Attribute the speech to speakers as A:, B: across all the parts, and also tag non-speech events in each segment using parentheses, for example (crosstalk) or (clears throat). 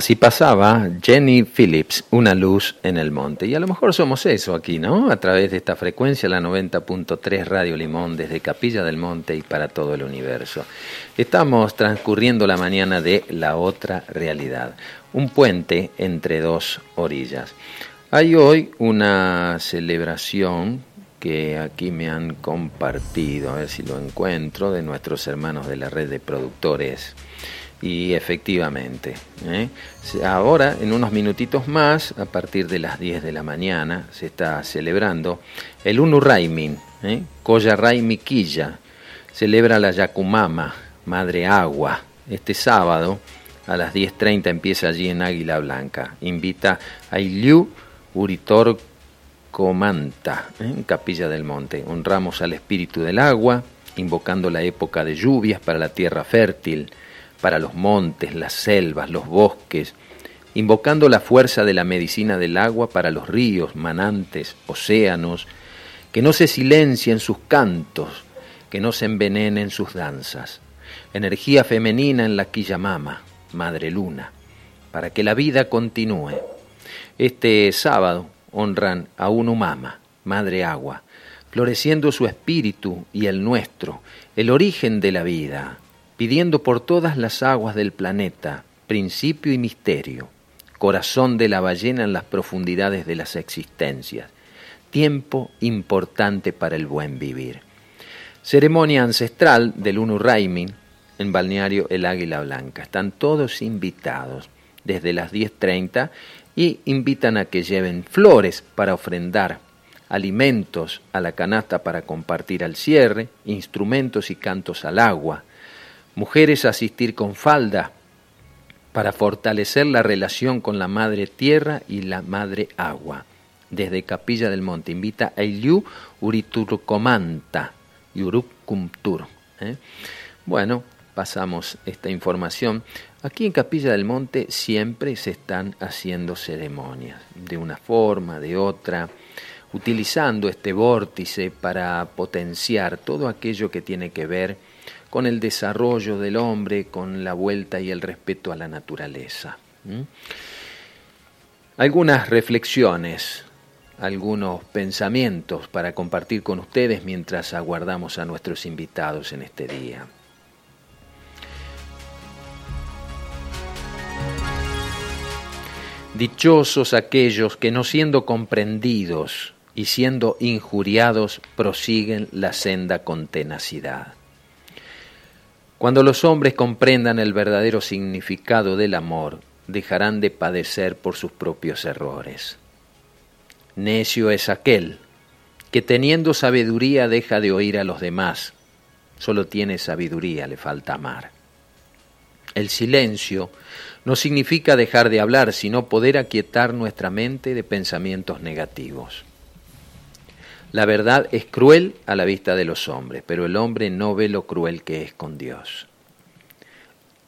A: Así pasaba Jenny Phillips, una luz en el monte. Y a lo mejor somos eso aquí, ¿no? A través de esta frecuencia, la 90.3 Radio Limón, desde Capilla del Monte y para todo el universo. Estamos transcurriendo la mañana de la otra realidad, un puente entre dos orillas. Hay hoy una celebración que aquí me han compartido, a ver si lo encuentro, de nuestros hermanos de la red de productores. Y efectivamente, ¿eh? ahora en unos minutitos más, a partir de las 10 de la mañana, se está celebrando el Unu Raimin, ¿eh? Koya Raimi Quilla, celebra la Yacumama, Madre Agua, este sábado a las 10.30 empieza allí en Águila Blanca. Invita a Iliu Uritor Comanta, ¿eh? en Capilla del Monte. Honramos al espíritu del agua, invocando la época de lluvias para la tierra fértil, para los montes, las selvas, los bosques, invocando la fuerza de la medicina del agua para los ríos, manantes, océanos, que no se silencien sus cantos, que no se envenenen sus danzas. Energía femenina en la Quillamama, Madre Luna, para que la vida continúe. Este sábado honran a Unumama, Madre Agua, floreciendo su espíritu y el nuestro, el origen de la vida, pidiendo por todas las aguas del planeta principio y misterio, corazón de la ballena en las profundidades de las existencias. Tiempo importante para el buen vivir. Ceremonia ancestral del Unu Raimin en balneario El Águila Blanca. Están todos invitados desde las 10.30 y invitan a que lleven flores para ofrendar, alimentos a la canasta para compartir al cierre, instrumentos y cantos al agua, mujeres asistir con falda para fortalecer la relación con la madre tierra y la madre agua. Desde Capilla del Monte invita a Iliu Uriturcomanta y. ¿eh? Bueno, pasamos esta información. Aquí en Capilla del Monte siempre se están haciendo ceremonias, de una forma, de otra, utilizando este vórtice para potenciar todo aquello que tiene que ver con el desarrollo del hombre, con la vuelta y el respeto a la naturaleza. Algunas reflexiones, algunos pensamientos para compartir con ustedes mientras aguardamos a nuestros invitados en este día. Dichosos aquellos que no siendo comprendidos y siendo injuriados prosiguen la senda con tenacidad. Cuando los hombres comprendan el verdadero significado del amor, dejarán de padecer por sus propios errores. Necio es aquel que teniendo sabiduría deja de oír a los demás, solo tiene sabiduría, le falta amar. El silencio no significa dejar de hablar, sino poder aquietar nuestra mente de pensamientos negativos. La verdad es cruel a la vista de los hombres, pero el hombre no ve lo cruel que es con Dios.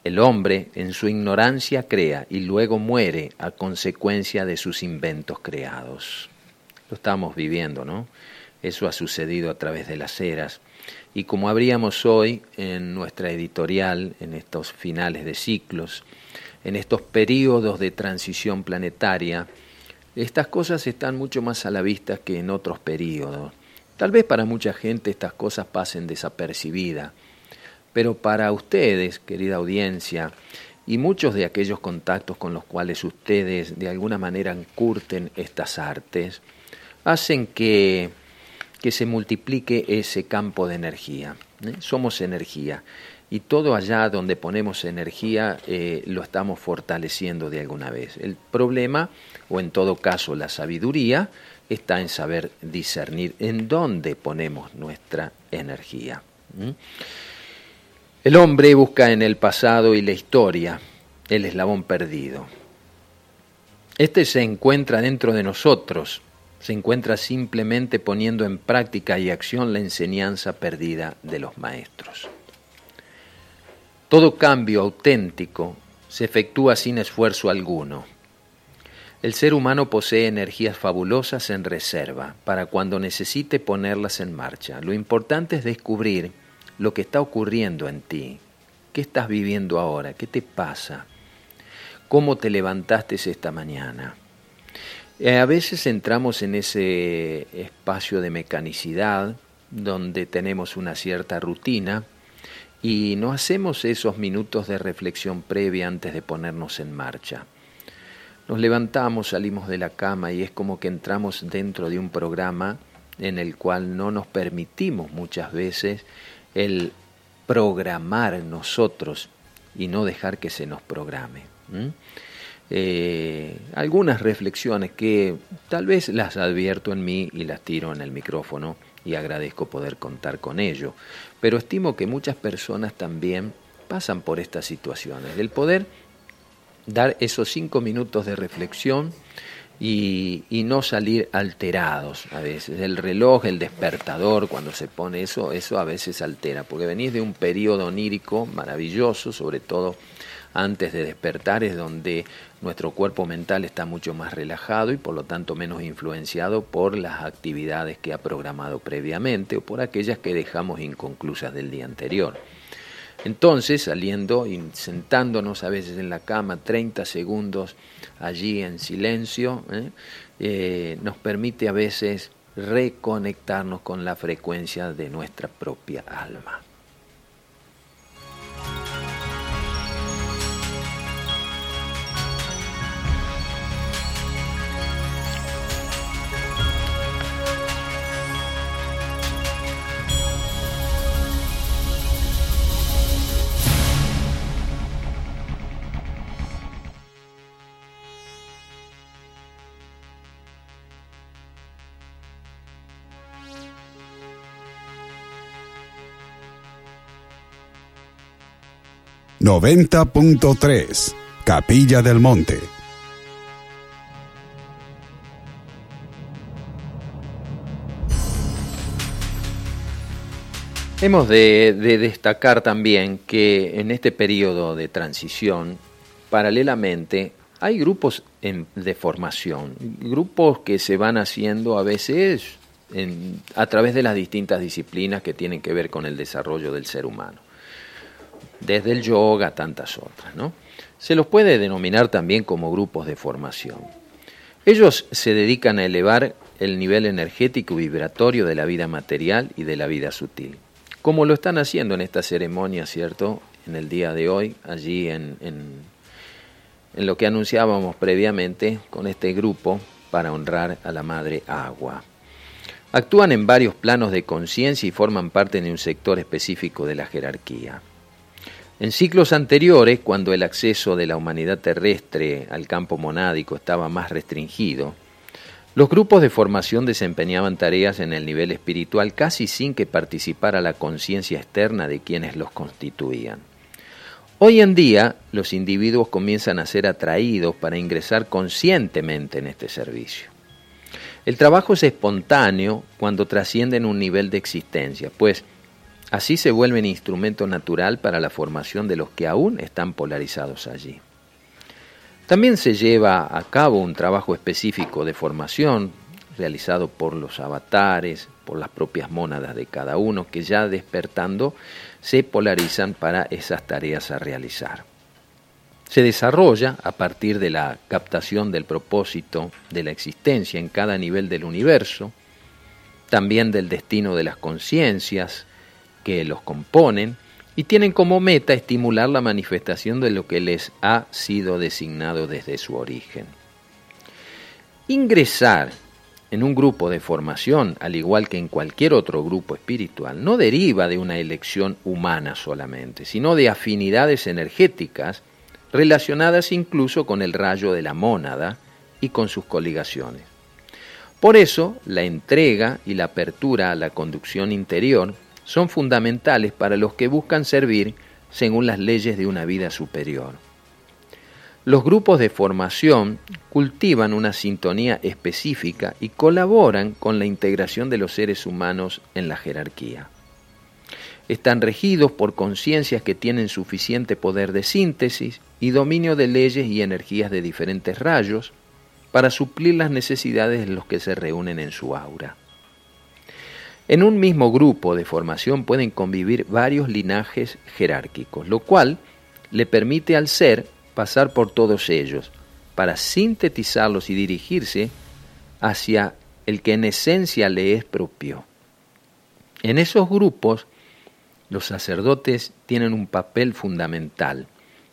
A: El hombre en su ignorancia crea y luego muere a consecuencia de sus inventos creados. Lo estamos viviendo, ¿no? Eso ha sucedido a través de las eras. Y como habríamos hoy en nuestra editorial, en estos finales de ciclos, en estos periodos de transición planetaria, estas cosas están mucho más a la vista que en otros periodos. Tal vez para mucha gente estas cosas pasen desapercibidas, pero para ustedes, querida audiencia, y muchos de aquellos contactos con los cuales ustedes de alguna manera curten estas artes, hacen que, que se multiplique ese campo de energía. ¿Eh? Somos energía y todo allá donde ponemos energía eh, lo estamos fortaleciendo de alguna vez. El problema, o en todo caso la sabiduría, está en saber discernir en dónde ponemos nuestra energía. El hombre busca en el pasado y la historia el eslabón perdido. Este se encuentra dentro de nosotros, se encuentra simplemente poniendo en práctica y acción la enseñanza perdida de los maestros. Todo cambio auténtico se efectúa sin esfuerzo alguno. El ser humano posee energías fabulosas en reserva para cuando necesite ponerlas en marcha. Lo importante es descubrir lo que está ocurriendo en ti. ¿Qué estás viviendo ahora? ¿Qué te pasa? ¿Cómo te levantaste esta mañana? Eh, a veces entramos en ese espacio de mecanicidad donde tenemos una cierta rutina y no hacemos esos minutos de reflexión previa antes de ponernos en marcha. Nos levantamos, salimos de la cama y es como que entramos dentro de un programa en el cual no nos permitimos muchas veces el programar nosotros y no dejar que se nos programe. Eh, algunas reflexiones que tal vez las advierto en mí y las tiro en el micrófono y agradezco poder contar con ello. Pero estimo que muchas personas también pasan por estas situaciones, del poder dar esos cinco minutos de reflexión y, y, no salir alterados a veces. El reloj, el despertador, cuando se pone eso, eso a veces altera, porque venís de un periodo onírico maravilloso, sobre todo antes de despertar es donde nuestro cuerpo mental está mucho más relajado y por lo tanto menos influenciado por las actividades que ha programado previamente o por aquellas que dejamos inconclusas del día anterior. Entonces, saliendo y sentándonos a veces en la cama 30 segundos allí en silencio, ¿eh? Eh, nos permite a veces reconectarnos con la frecuencia de nuestra propia alma.
B: 90.3 Capilla del Monte.
A: Hemos de, destacar también que en este periodo de transición, paralelamente, hay grupos de formación, grupos que se van haciendo a veces a través de las distintas disciplinas que tienen que ver con el desarrollo del ser humano, desde el yoga a tantas otras. ¿no? Se los puede denominar también como grupos de formación. Ellos se dedican a elevar el nivel energético y vibratorio de la vida material y de la vida sutil, como lo están haciendo en esta ceremonia, ¿cierto? En el día de hoy, allí en, en lo que anunciábamos previamente con este grupo para honrar a la Madre Agua. Actúan en varios planos de conciencia y forman parte de un sector específico de la jerarquía. En ciclos anteriores, cuando el acceso de la humanidad terrestre al campo monádico estaba más restringido, los grupos de formación desempeñaban tareas en el nivel espiritual casi sin que participara la conciencia externa de quienes los constituían. Hoy en día, los individuos comienzan a ser atraídos para ingresar conscientemente en este servicio. El trabajo es espontáneo cuando trascienden un nivel de existencia, pues así se vuelven instrumento natural para la formación de los que aún están polarizados allí. También se lleva a cabo un trabajo específico de formación realizado por los avatares, por las propias mónadas de cada uno, que ya despertando se polarizan para esas tareas a realizar se desarrolla a partir de la captación del propósito de la existencia en cada nivel del universo, también del destino de las conciencias que los componen, y tienen como meta estimular la manifestación de lo que les ha sido designado desde su origen. Ingresar en un grupo de formación, al igual que en cualquier otro grupo espiritual, no deriva de una elección humana solamente, sino de afinidades energéticas relacionadas incluso con el rayo de la mónada y con sus coligaciones. Por eso, la entrega y la apertura a la conducción interior son fundamentales para los que buscan servir según las leyes de una vida superior. Los grupos de formación cultivan una sintonía específica y colaboran con la integración de los seres humanos en la jerarquía están regidos por conciencias que tienen suficiente poder de síntesis y dominio de leyes y energías de diferentes rayos para suplir las necesidades de los que se reúnen en su aura. En un mismo grupo de formación pueden convivir varios linajes jerárquicos, lo cual le permite al ser pasar por todos ellos para sintetizarlos y dirigirse hacia el que en esencia le es propio. En esos grupos los sacerdotes tienen un papel fundamental,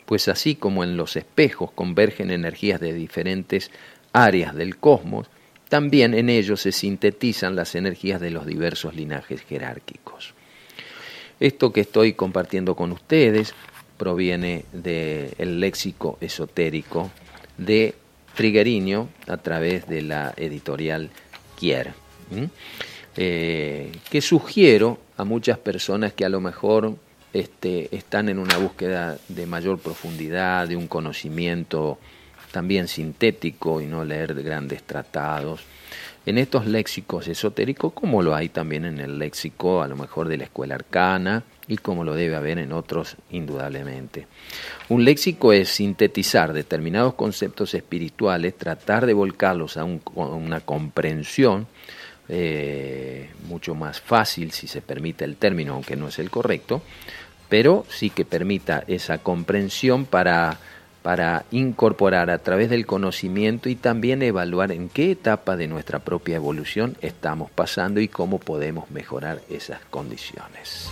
A: pues así como en los espejos convergen energías de diferentes áreas del cosmos, también en ellos se sintetizan las energías de los diversos linajes jerárquicos. Esto que estoy compartiendo con ustedes proviene del léxico esotérico de Trigueriño a través de la editorial Kier, eh, que sugiero a muchas personas que a lo mejor este, están en una búsqueda de mayor profundidad, de un conocimiento también sintético y no leer grandes tratados. En estos léxicos esotéricos, como lo hay también en el léxico a lo mejor de la escuela arcana y como lo debe haber en otros indudablemente. Un léxico es sintetizar determinados conceptos espirituales, tratar de volcarlos a una comprensión eh, mucho más fácil, si se permite el término, aunque no es el correcto, pero sí que permita esa comprensión para, para incorporar a través del conocimiento y también evaluar en qué etapa de nuestra propia evolución estamos pasando y cómo podemos mejorar esas condiciones.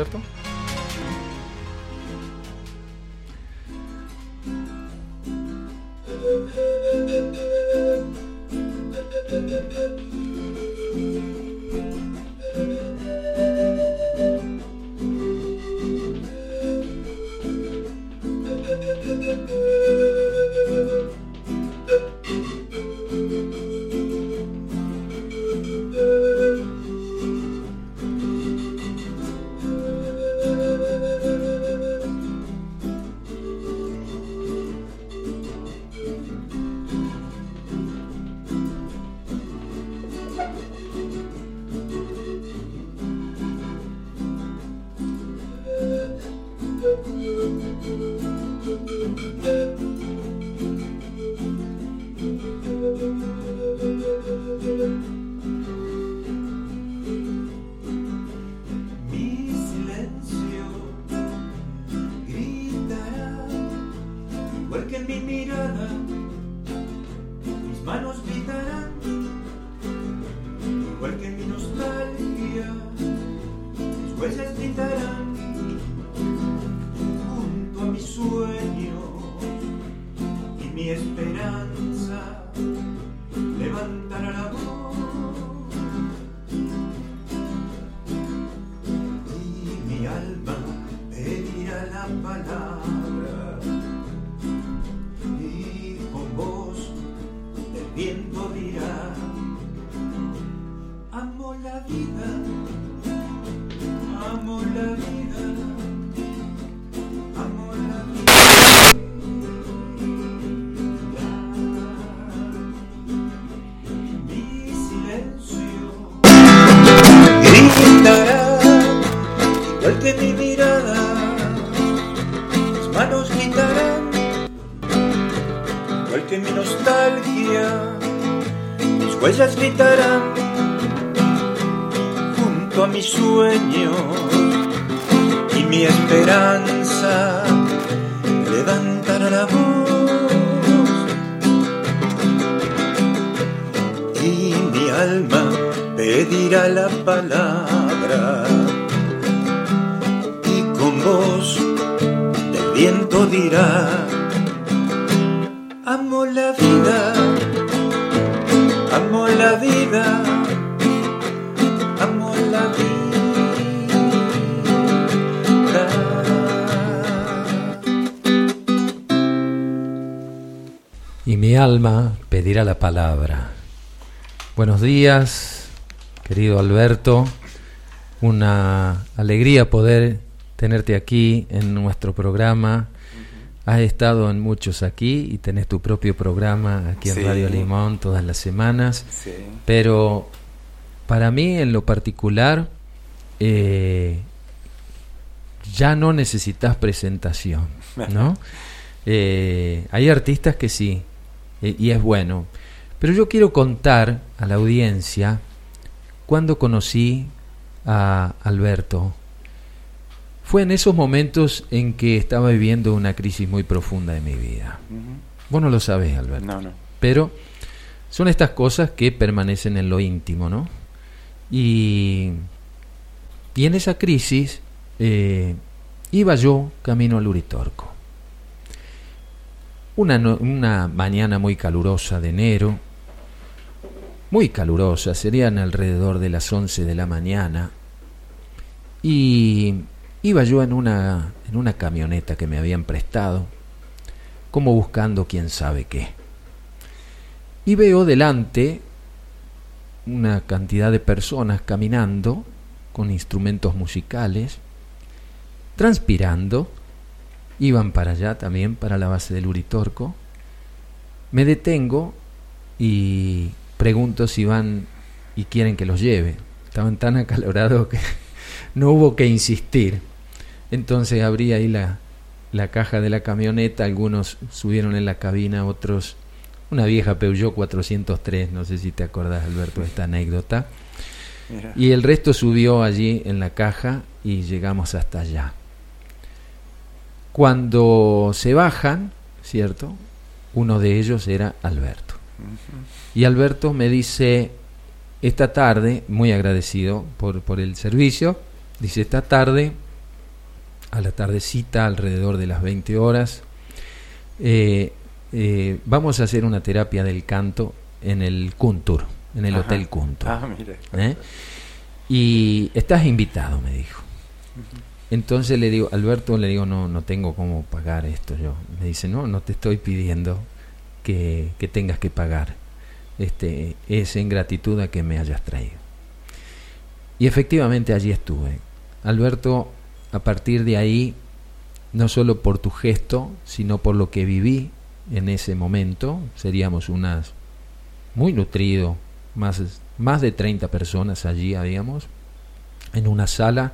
A: Everton. Alberto? la palabra. Buenos días, querido Alberto. Una alegría poder tenerte aquí en nuestro programa. Has estado en muchos aquí y tenés tu propio programa aquí en Radio Limón todas las semanas. Pero para mí en lo particular, eh, ya no necesitas presentación, ¿no? (laughs) Eh, hay artistas que sí, eh, y es bueno. Pero yo quiero contar a la audiencia cuando conocí a Alberto. Fue en esos momentos en que estaba viviendo una crisis muy profunda de mi vida. Vos no lo sabés, Alberto.
C: No, no.
A: Pero son estas cosas que permanecen en lo íntimo, ¿no? Y, y en esa crisis eh, iba yo camino al Uritorco. Una, una mañana muy calurosa de enero, muy calurosa, serían alrededor de las 11 de la mañana, y iba yo en una, en una camioneta que me habían prestado, como buscando quién sabe qué. Y veo delante una cantidad de personas caminando con instrumentos musicales, transpirando, iban para allá también, para la base del Uritorco. Me detengo y pregunto si van y quieren que los lleve. Estaban tan acalorados que (laughs) no hubo que insistir. Entonces abrí ahí la, la caja de la camioneta, algunos subieron en la cabina, otros una vieja Peugeot 403, no sé si te acordás Alberto de esta anécdota. Y el resto subió allí en la caja y llegamos hasta allá. Cuando se bajan, ¿cierto? Uno de ellos era Alberto. Y Alberto me dice, esta tarde, muy agradecido por, por el servicio, Dice, esta tarde, a la tardecita, alrededor de las 20 horas, eh, eh, vamos a hacer una terapia del canto en el Kuntur, en el
C: Ajá.
A: Hotel Kuntur.
C: Ah, mire.
A: ¿eh? Y estás invitado, me dijo. Entonces le digo, Alberto, le digo, no, no tengo cómo pagar esto yo. Me dice, no, no te estoy pidiendo que, que tengas que pagar. Este, es en gratitud a que me hayas traído. Y efectivamente allí estuve. Alberto, a partir de ahí, no solo por tu gesto, sino por lo que viví en ese momento, seríamos unas muy nutrido, más, más de 30 personas allí habíamos, en una sala,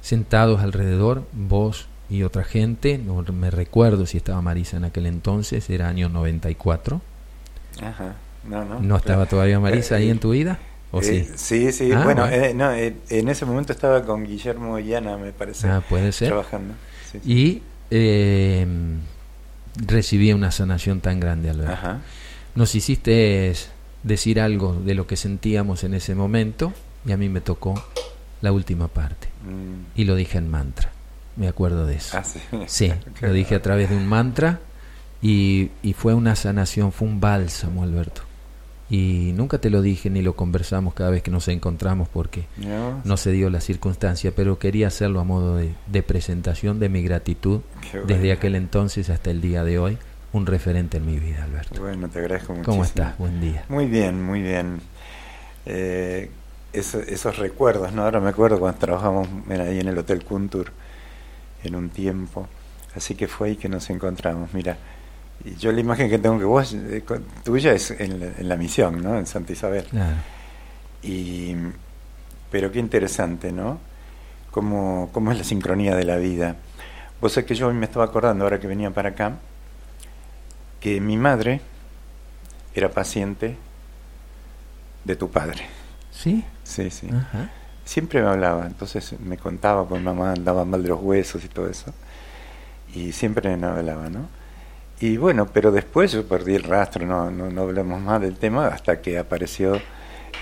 A: sentados alrededor, vos y otra gente, no me recuerdo si estaba Marisa en aquel entonces, era año 94,
C: Ajá. No, no.
A: ¿no estaba todavía Marisa ahí
C: Eh,
A: en tu vida? ¿O
C: Eh,
A: sí?
C: sí, sí.
A: Ah,
C: bueno,
A: bueno.
C: eh, no, eh, en ese momento estaba con Guillermo y Ana, me parece.
A: Ah, puede ser.
C: Trabajando. Sí, sí.
A: Y eh, recibí una sanación tan grande, Alberto.
C: Ajá.
A: Nos hiciste decir algo de lo que sentíamos en ese momento y a mí me tocó la última parte.
C: Mm.
A: Y lo dije en mantra. Me acuerdo de eso.
C: Ah, sí. (laughs)
A: Sí, lo dije a través de un mantra y, y fue una sanación, fue un bálsamo, Alberto. Y nunca te lo dije ni lo conversamos cada vez que nos encontramos porque
C: ¿No?
A: no se dio la circunstancia, pero quería hacerlo a modo de, de presentación de mi gratitud desde aquel entonces hasta el día de hoy, un referente en mi vida, Alberto.
C: Bueno, te agradezco muchísimo.
A: ¿Cómo estás? Buen día.
C: Muy bien, muy bien. Eh, eso- esos recuerdos, ¿no? Ahora me acuerdo cuando trabajamos mira, ahí en el Hotel Kuntur en un tiempo. Así que fue ahí que nos encontramos. Mira, y yo la imagen que tengo que vos, eh, tuya es en la, en la misión, ¿no? En Santa Isabel.
A: Claro.
C: Y, pero qué interesante, ¿no? Cómo, cómo es la sincronía de la vida. Vos sabés que yo me estaba acordando, ahora que venía para acá, que mi madre era paciente de tu padre.
A: ¿Sí?
C: Sí, sí.
A: Ajá.
C: Siempre me hablaba, entonces me contaba, pues mamá andaba mal de los huesos y todo eso. Y siempre me hablaba, ¿no? Y bueno, pero después yo perdí el rastro, no, no, no hablamos más del tema hasta que apareció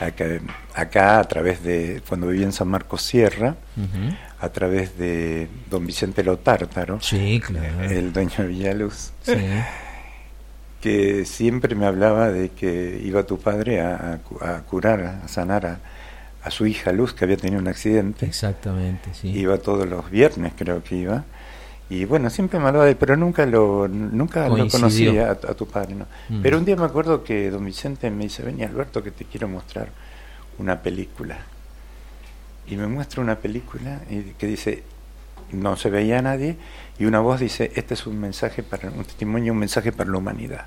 C: acá, acá a través de, cuando viví en San Marcos Sierra, a través de don Vicente Lotártaro,
A: Sí, claro.
C: el dueño de Villaluz,
A: Sí. (laughs)
C: que siempre me hablaba de que iba tu padre a, a curar, a sanar a, a su hija Luz, que había tenido un accidente.
A: Exactamente, sí.
C: Iba todos los viernes, creo que iba. Y bueno, siempre me hablaba de pero nunca lo nunca lo conocía a, a tu padre, ¿no?
A: Mm.
C: Pero un día me acuerdo que don Vicente me dice, ven Alberto que te quiero mostrar una película. Y me muestra una película y que dice, no se veía a nadie, y una voz dice, este es un mensaje para, un testimonio, un mensaje para la humanidad.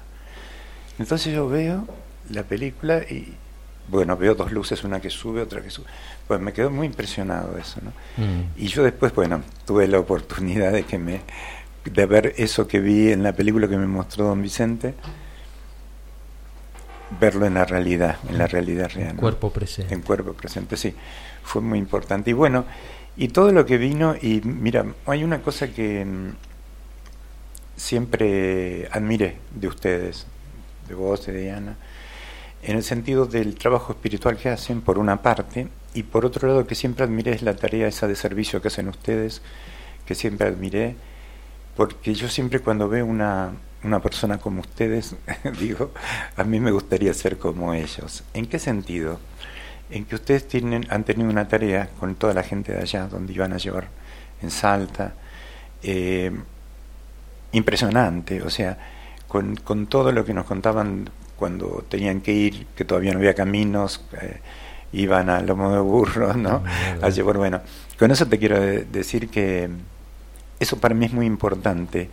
C: Entonces yo veo la película y, bueno, veo dos luces, una que sube, otra que sube. Pues me quedó muy impresionado eso, ¿no?
A: Mm.
C: Y yo después, bueno, tuve la oportunidad de que me de ver eso que vi en la película que me mostró don Vicente, verlo en la realidad, en la realidad real. ¿no?
A: Cuerpo presente.
C: En cuerpo presente, sí. Fue muy importante. Y bueno, y todo lo que vino, y mira, hay una cosa que mm, siempre admiré de ustedes, de vos, de Diana, en el sentido del trabajo espiritual que hacen, por una parte, y por otro lado que siempre admiré es la tarea esa de servicio que hacen ustedes, que siempre admiré, porque yo siempre cuando veo una, una persona como ustedes, (laughs) digo, a mí me gustaría ser como ellos. ¿En qué sentido? En que ustedes tienen, han tenido una tarea con toda la gente de allá, donde iban a llevar en Salta, eh, impresionante, o sea, con, con todo lo que nos contaban cuando tenían que ir, que todavía no había caminos, eh, iban a lomo de burro, ¿no? A llevar, bueno, con eso te quiero de- decir que eso para mí es muy importante,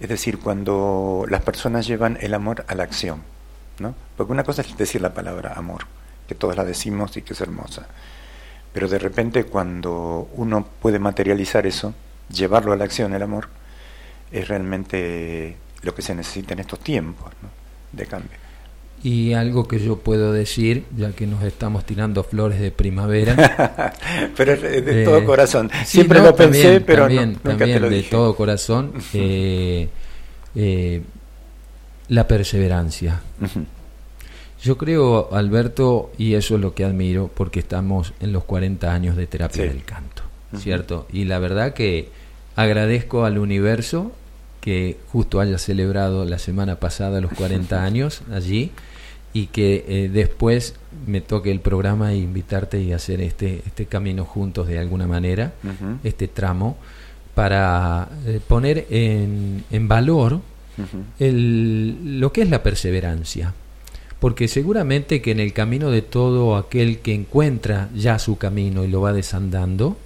C: es decir, cuando las personas llevan el amor a la acción, ¿no? Porque una cosa es decir la palabra amor, que todos la decimos y que es hermosa, pero de repente cuando uno puede materializar eso, llevarlo a la acción, el amor, es realmente lo que se necesita en estos tiempos ¿no? de cambio.
A: Y algo que yo puedo decir, ya que nos estamos tirando flores de primavera. (laughs)
C: pero de
A: eh,
C: todo corazón.
A: sí,
C: Siempre
A: no,
C: lo pensé,
A: también,
C: pero no-
A: también,
C: nunca
A: también
C: te lo
A: de
C: dije.
A: todo corazón. eh, eh, la perseverancia. Yo creo, Alberto, y eso es lo que admiro, porque estamos en los 40 años de terapia
C: Sí.
A: del canto. ¿cierto? Y la verdad que agradezco al universo que justo haya celebrado la semana pasada los 40 (laughs) años allí y que eh, después me toque el programa e invitarte y hacer este, este camino juntos de alguna manera, este tramo, para eh, poner en, en valor el, lo que es la perseverancia. Porque seguramente que en el camino de todo aquel que encuentra ya su camino y lo va desandando,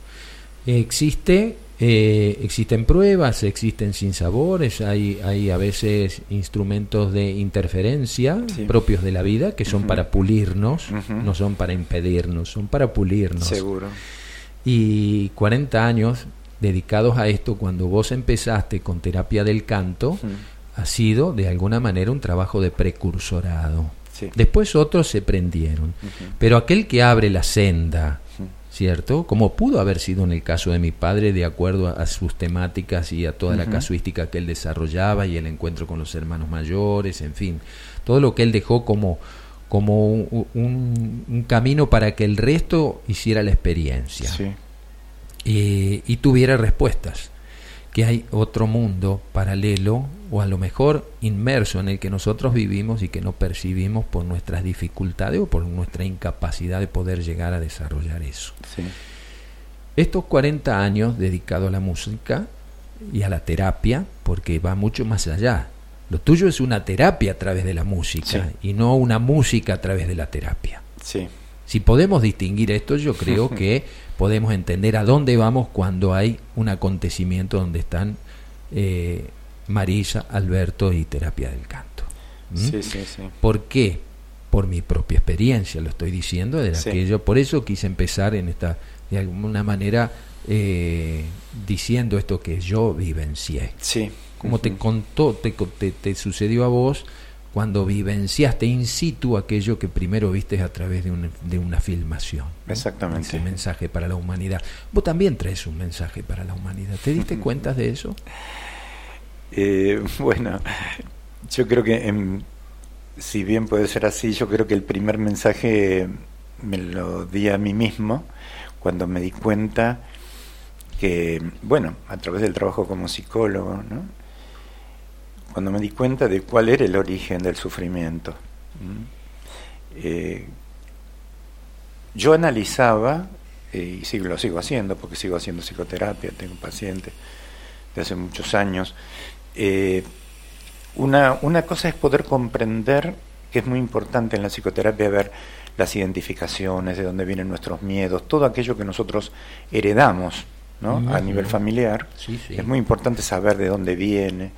A: existe eh, existen pruebas, existen sinsabores, hay, hay a veces instrumentos de interferencia propios de la vida que son para pulirnos, no son para impedirnos, son para pulirnos.
C: Seguro.
A: Y 40 años dedicados a esto, cuando vos empezaste con terapia del canto, ha sido de alguna manera un trabajo de precursorado. Después otros se prendieron. Pero aquel que abre la senda, ¿cierto? Como pudo haber sido en el caso de mi padre, de acuerdo a, sus temáticas y a toda la casuística que él desarrollaba y el encuentro con los hermanos mayores, en fin, todo lo que él dejó como, como un, camino para que el resto hiciera la experiencia. Y tuviera respuestas. Que hay otro mundo paralelo o a lo mejor inmerso en el que nosotros vivimos y que no percibimos por nuestras dificultades o por nuestra incapacidad de poder llegar a desarrollar eso. Estos 40 años dedicados a la música y a la terapia, porque va mucho más allá. Lo tuyo es una terapia a través de la música y no una música a través de la terapia.
C: Sí.
A: Si podemos distinguir esto, yo creo (laughs) que podemos entender a dónde vamos cuando hay un acontecimiento donde están eh, Marisa, Alberto y Terapia del Canto.
C: ¿Mm? Sí, sí, sí.
A: ¿Por qué? Por mi propia experiencia, lo estoy diciendo, de aquello. Por eso quise empezar en esta, de alguna manera, eh, diciendo esto que yo vivencié.
C: Sí.
A: Como te contó, te, te sucedió a vos, cuando vivenciaste in situ aquello que primero viste a través de, de una filmación.
C: Exactamente.
A: Ese mensaje para la humanidad. Vos también traes un mensaje para la humanidad. ¿Te diste cuenta de eso?
C: Eh, (laughs) bueno, yo creo que si bien puede ser así, yo creo que el primer mensaje me lo di a mí mismo cuando me di cuenta que, bueno, a través del trabajo como psicólogo, ¿no? cuando me di cuenta de cuál era el origen del sufrimiento. Eh, yo analizaba, eh, y sigo, lo sigo haciendo, porque sigo haciendo psicoterapia, tengo un paciente de hace muchos años, eh, una, una cosa es poder comprender, que es muy importante en la psicoterapia, ver las identificaciones, de dónde vienen nuestros miedos, todo aquello que nosotros heredamos ¿no? a nivel familiar. Es muy importante saber de dónde viene.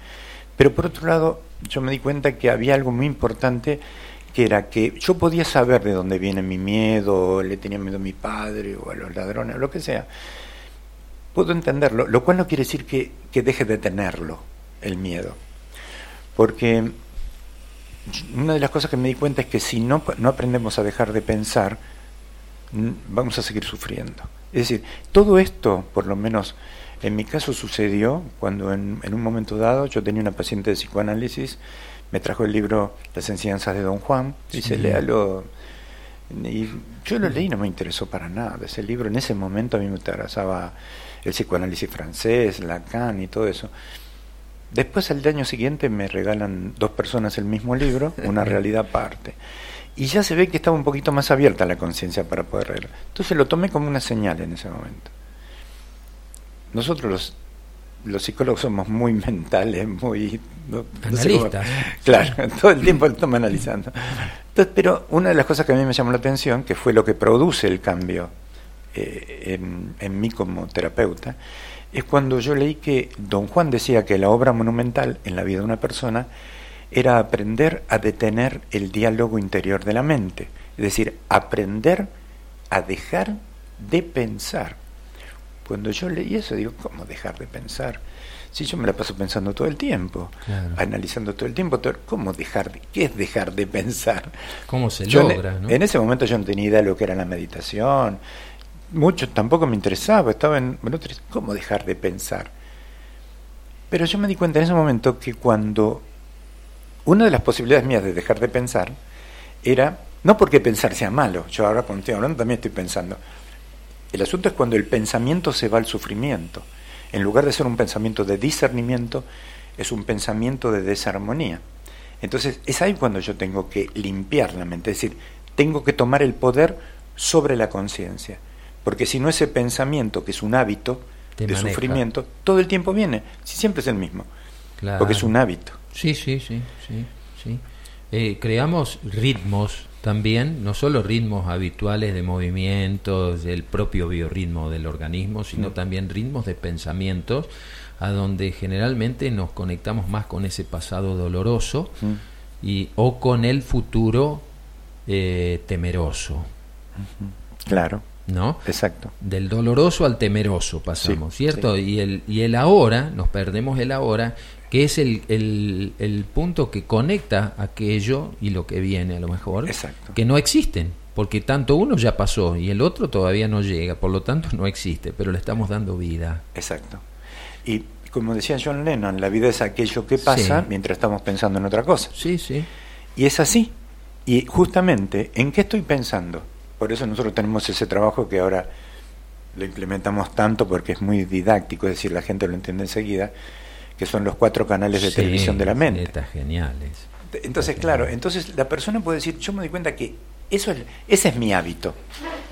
C: Pero por otro lado, yo me di cuenta que había algo muy importante que era que yo podía saber de dónde viene mi miedo, le tenía miedo a mi padre o a los ladrones, o lo que sea. Puedo entenderlo, lo cual no quiere decir que, que deje de tenerlo, el miedo. Porque una de las cosas que me di cuenta es que si no, no aprendemos a dejar de pensar, vamos a seguir sufriendo. Es decir, todo esto, por lo menos en mi caso sucedió cuando en, un momento dado yo tenía una paciente de psicoanálisis, me trajo el libro Las enseñanzas de Don Juan, dice, léalo. Y yo lo leí y no me interesó para nada. Ese libro en ese momento a mí me interesaba el psicoanálisis francés, Lacan y todo eso. Después al año siguiente me regalan dos personas el mismo libro, una (laughs) realidad aparte. Y ya se ve que estaba un poquito más abierta la conciencia para poder leer. Entonces lo tomé como una señal en ese momento nosotros los, los psicólogos somos muy (laughs) mentales, muy...
A: Analistas.
C: claro, todo el tiempo lo estamos analizando. Entonces, pero una de las cosas que a mí me llamó la atención, que fue lo que produce el cambio eh, en, en mí como terapeuta, es cuando yo leí que don Juan decía que la obra monumental en la vida de una persona era aprender a detener el diálogo interior de la mente, es decir, aprender a dejar de pensar. Cuando yo leí eso, digo, ¿cómo dejar de pensar? Si yo me la paso pensando todo el tiempo, analizando todo el tiempo, ¿cómo dejar de, qué es dejar de pensar?
A: ¿Cómo se logra?
C: En,
A: ¿no?
C: en ese momento yo no tenía idea de lo que era la meditación, mucho tampoco me interesaba, estaba en, bueno, ¿cómo dejar de pensar? Pero yo me di cuenta en ese momento que cuando una de las posibilidades mías de dejar de pensar era, no porque pensar sea malo, yo ahora cuando estoy hablando también estoy pensando, El asunto es cuando el pensamiento se va al sufrimiento. En lugar de ser un pensamiento de discernimiento, es un pensamiento de desarmonía. Entonces es ahí cuando yo tengo que limpiar la mente, es decir, tengo que tomar el poder sobre la conciencia. Porque si no ese pensamiento, que es un hábito de sufrimiento, todo el tiempo viene, si siempre es el mismo. Porque es un hábito.
A: Sí, sí, sí, sí. sí. Eh, creamos ritmos también, no solo ritmos habituales de movimientos, del propio biorritmo del organismo, sino mm. también ritmos de pensamientos, a donde generalmente nos conectamos más con ese pasado doloroso mm. y, o con el futuro eh, temeroso.
C: Claro.
A: ¿No?
C: Exacto.
A: Del doloroso al temeroso pasamos, ¿cierto? Y, el, y el ahora, nos perdemos el ahora, que es el, el, punto que conecta aquello y lo que viene a lo mejor, que no existen, porque tanto uno ya pasó y el otro todavía no llega, por lo tanto no existe, pero le estamos dando vida.
C: Exacto. Y como decía John Lennon, la vida es aquello que pasa mientras estamos pensando en otra cosa.
A: Sí, sí.
C: Y es así. Y justamente, ¿en qué estoy pensando? Por eso nosotros tenemos ese trabajo que ahora lo implementamos tanto porque es muy didáctico, es decir, la gente lo entiende enseguida que son los cuatro canales de televisión de la mente.
A: Geniales.
C: Entonces, claro, entonces la persona puede decir, yo me doy cuenta que eso es, ese es mi hábito.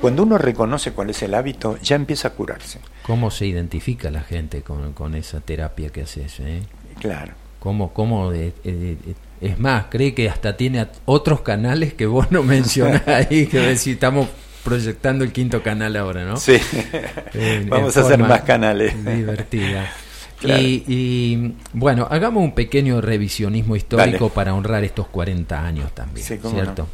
C: Cuando uno reconoce cuál es el hábito, ya empieza a curarse.
A: ¿Cómo se identifica la gente con, con esa terapia que haces? Eh?
C: Claro.
A: ¿Cómo, cómo es más, cree que hasta tiene otros canales que vos no mencionás (laughs) ahí, que estamos proyectando el quinto canal ahora, ¿no?
C: Sí, vamos a hacer más canales.
A: Divertida. (laughs) Y, bueno, hagamos un pequeño revisionismo histórico para honrar estos 40 años también, ¿cierto?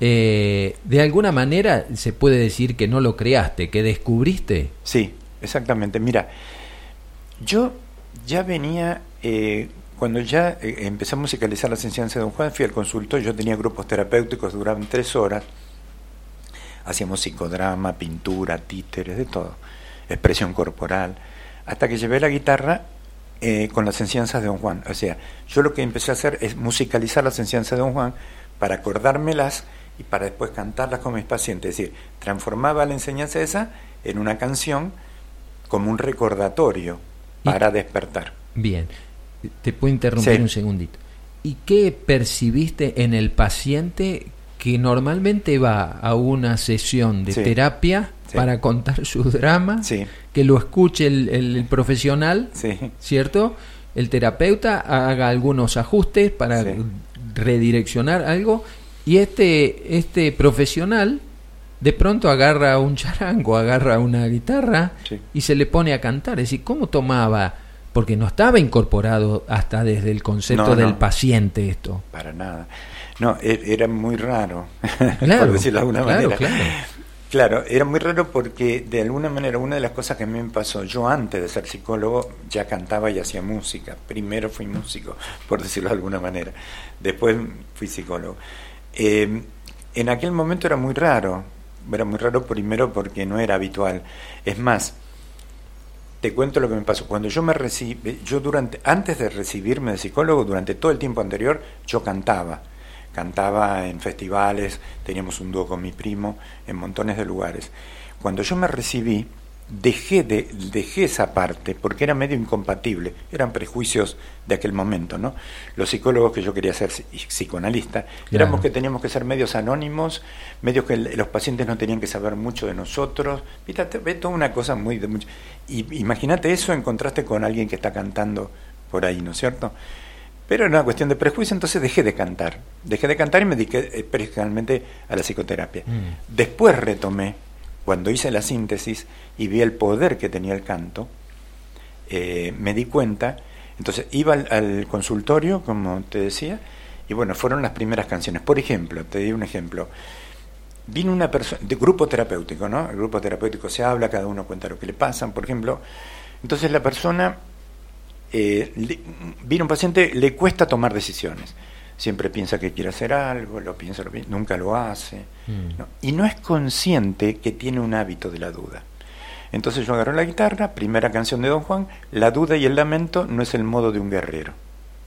A: Eh, de alguna manera se puede decir que no lo creaste, que descubriste.
C: Sí, exactamente. Mira, yo ya venía, eh, cuando ya eh, empecé a musicalizar las enseñanzas de Don Juan, fui al consultorio, yo tenía grupos terapéuticos, duraban tres horas, hacíamos psicodrama, pintura, títeres, de todo, expresión corporal hasta que llevé la guitarra eh, con las enseñanzas de Don Juan. O sea, yo lo que empecé a hacer es musicalizar las enseñanzas de Don Juan para acordármelas y para después cantarlas con mis pacientes. Es decir, transformaba la enseñanza esa en una canción como un recordatorio para despertar.
A: Bien, te puedo interrumpir un segundito. ¿Y qué percibiste en el paciente que normalmente va a una sesión de terapia para contar su drama, que lo escuche el, profesional, ¿cierto? El terapeuta haga algunos ajustes para redireccionar algo y este, este profesional de pronto agarra un charango, agarra una guitarra y se le pone a cantar. Es decir, ¿cómo tomaba? Porque no estaba incorporado hasta desde el concepto del paciente esto.
C: Para nada. No, e, era muy raro, (laughs) por decirlo de alguna manera. Claro. Claro, era muy raro porque de alguna manera una de las cosas que a mí me pasó, yo antes de ser psicólogo ya cantaba y hacía música. Primero fui músico, por decirlo de alguna manera. Después fui psicólogo. Eh, en aquel momento era muy raro. Era muy raro primero porque no era habitual. Es más, te cuento lo que me pasó. Cuando yo me recibí, yo durante, antes de recibirme de psicólogo, durante todo el tiempo anterior, yo cantaba cantaba en festivales, teníamos un dúo con mi primo, en montones de lugares. Cuando yo me recibí, dejé, de, dejé esa parte porque era medio incompatible, eran prejuicios de aquel momento, ¿no? Los psicólogos que yo quería ser psicoanalista, éramos que teníamos que ser medios anónimos, medios que los pacientes no tenían que saber mucho de nosotros, ve toda una cosa muy... De mucho, y imagínate eso en contraste con alguien que está cantando por ahí, ¿no es cierto? Pero era una cuestión de prejuicio, entonces dejé de cantar. Dejé de cantar y me dediqué eh, principalmente a la psicoterapia. Mm. Después retomé, cuando hice la síntesis y vi el poder que tenía el canto, eh, me di cuenta, entonces iba al, consultorio, como te decía, y bueno, fueron las primeras canciones. Por ejemplo, te di un ejemplo. Vino una persona, de grupo terapéutico, ¿no? El grupo terapéutico se habla, cada uno cuenta lo que le pasa, por ejemplo. Entonces la persona eh, viene un paciente, le cuesta tomar decisiones. Siempre piensa que quiere hacer algo, lo piensa, nunca lo hace. Mm. y no es consciente que tiene un hábito de la duda. Entonces yo agarro la guitarra, primera canción de Don Juan, la duda y el lamento no es el modo de un guerrero.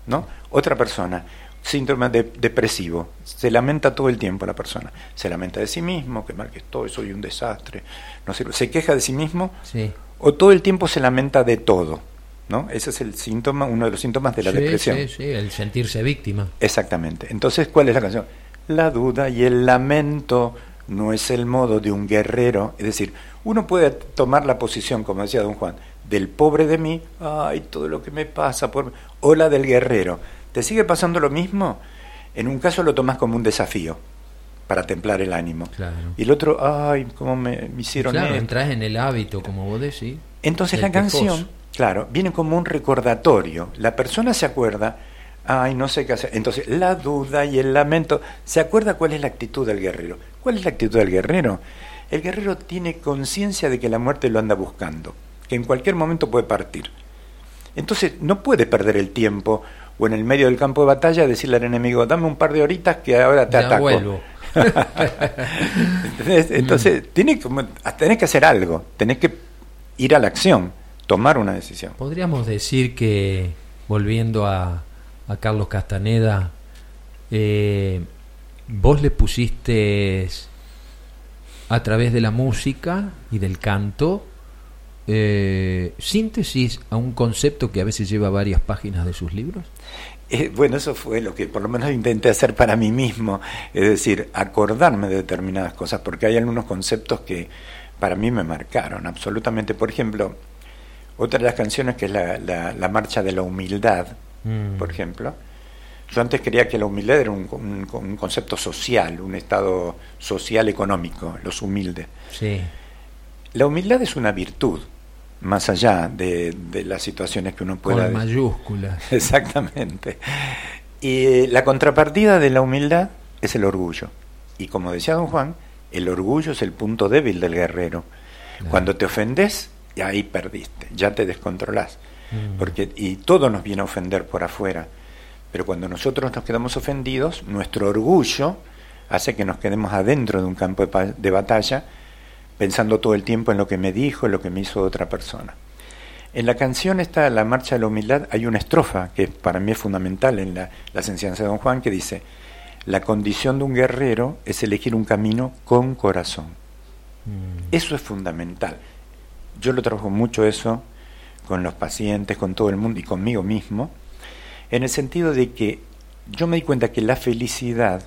C: ¿no? Otra persona, síndrome de- depresivo. Se lamenta todo el tiempo la persona. Se lamenta de sí mismo, que mal que estoy, soy un desastre. No sirvo. se queja de sí mismo
A: Sí.
C: o todo el tiempo se lamenta de todo. ¿No? Ese es el síntoma, uno de los síntomas de la
A: Sí,
C: depresión.
A: Sí, sí, el sentirse víctima.
C: Exactamente. Entonces, ¿cuál es la canción? La duda y el lamento no es el modo de un guerrero. Es decir, uno puede tomar la posición, como decía don Juan, del pobre de mí, ay, todo lo que me pasa, por... o la del guerrero. ¿Te sigue pasando lo mismo? En un caso lo tomas como un desafío para templar el ánimo.
A: Claro.
C: Y el otro, ay, cómo me, me hicieron
A: Claro,
C: esto.
A: entras en el hábito, como vos decís.
C: Entonces la canción. Claro, viene como un recordatorio. La persona se acuerda, ay, no sé qué hacer. Entonces, la duda y el lamento, ¿se acuerda cuál es la actitud del guerrero? ¿Cuál es la actitud del guerrero? El guerrero tiene conciencia de que la muerte lo anda buscando, que en cualquier momento puede partir. Entonces, no puede perder el tiempo o en el medio del campo de batalla decirle al enemigo, dame un par de horitas que ahora te
A: Ya
C: ataco.
A: vuelvo. (laughs)
C: Entonces, tiene como- tenés que hacer algo, tenés que ir a la acción, tomar una decisión.
A: Podríamos decir que, volviendo a, a Carlos Castaneda, eh, vos le pusiste a través de la música y del canto eh, síntesis a un concepto que a veces lleva varias páginas de sus libros.
C: Eh, bueno, eso fue lo que por lo menos intenté hacer para mí mismo, es decir, acordarme de determinadas cosas, porque hay algunos conceptos que para mí me marcaron absolutamente. Por ejemplo, otra de las canciones que es la, la- la marcha de la humildad,
A: Mm.
C: por ejemplo. Yo antes creía que la humildad era un, un- un concepto social, un estado social económico, los humildes.
A: Sí,
C: La humildad es una virtud, más allá de, de las situaciones que uno pueda...
A: con mayúsculas. (laughs)
C: Exactamente. Y eh, la contrapartida de la humildad es el orgullo. Y como decía don Juan, el orgullo es el punto débil del guerrero.
A: Claro.
C: Cuando te ofendes, ya ahí perdiste, ya te descontrolás.
A: Mm.
C: Porque, y todo nos viene a ofender por afuera. Pero cuando nosotros nos quedamos ofendidos, nuestro orgullo hace que nos quedemos adentro de un campo de, de batalla, pensando todo el tiempo en lo que me dijo, en lo que me hizo otra persona. En la canción esta, La Marcha de la Humildad, hay una estrofa que para mí es fundamental en la, las enseñanzas de Don Juan que dice, la condición de un guerrero es elegir un camino con corazón.
A: Mm.
C: Eso es fundamental. Yo lo trabajo mucho eso con los pacientes, con todo el mundo y conmigo mismo, en el sentido de que yo me di cuenta que la felicidad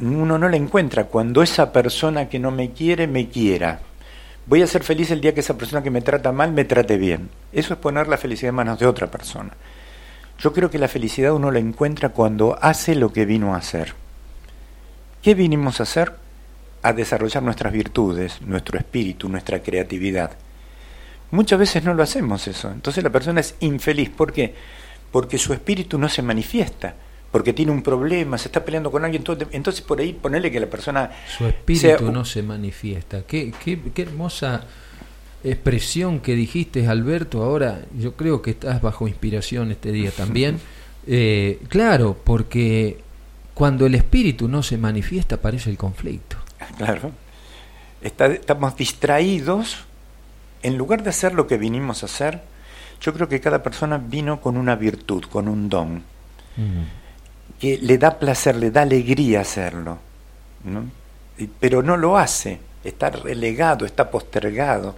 C: uno no la encuentra cuando esa persona que no me quiere me quiera. Voy a ser feliz el día que esa persona que me trata mal me trate bien. Eso es poner la felicidad en manos de otra persona. Yo creo que la felicidad uno la encuentra cuando hace lo que vino a hacer. ¿Qué vinimos a hacer? A desarrollar nuestras virtudes, nuestro espíritu, nuestra creatividad. Muchas veces no lo hacemos eso. Entonces la persona es infeliz. ¿Por qué? Porque su espíritu no se manifiesta. Porque tiene un problema, se está peleando con alguien. Entonces por ahí ponerle que la persona...
A: Su espíritu
C: sea-
A: no se manifiesta. Qué, qué, qué hermosa expresión que dijiste, Alberto. Ahora yo creo que estás bajo inspiración este día (laughs) también. Eh, claro, porque cuando el espíritu no se manifiesta aparece el conflicto. (laughs)
C: Claro. Está- estamos distraídos. En lugar de hacer lo que vinimos a hacer, yo creo que cada persona vino con una virtud, con un don,
A: Mm.
C: que le da placer, le da alegría hacerlo. ¿no? Y- Pero no lo hace, está relegado, está postergado.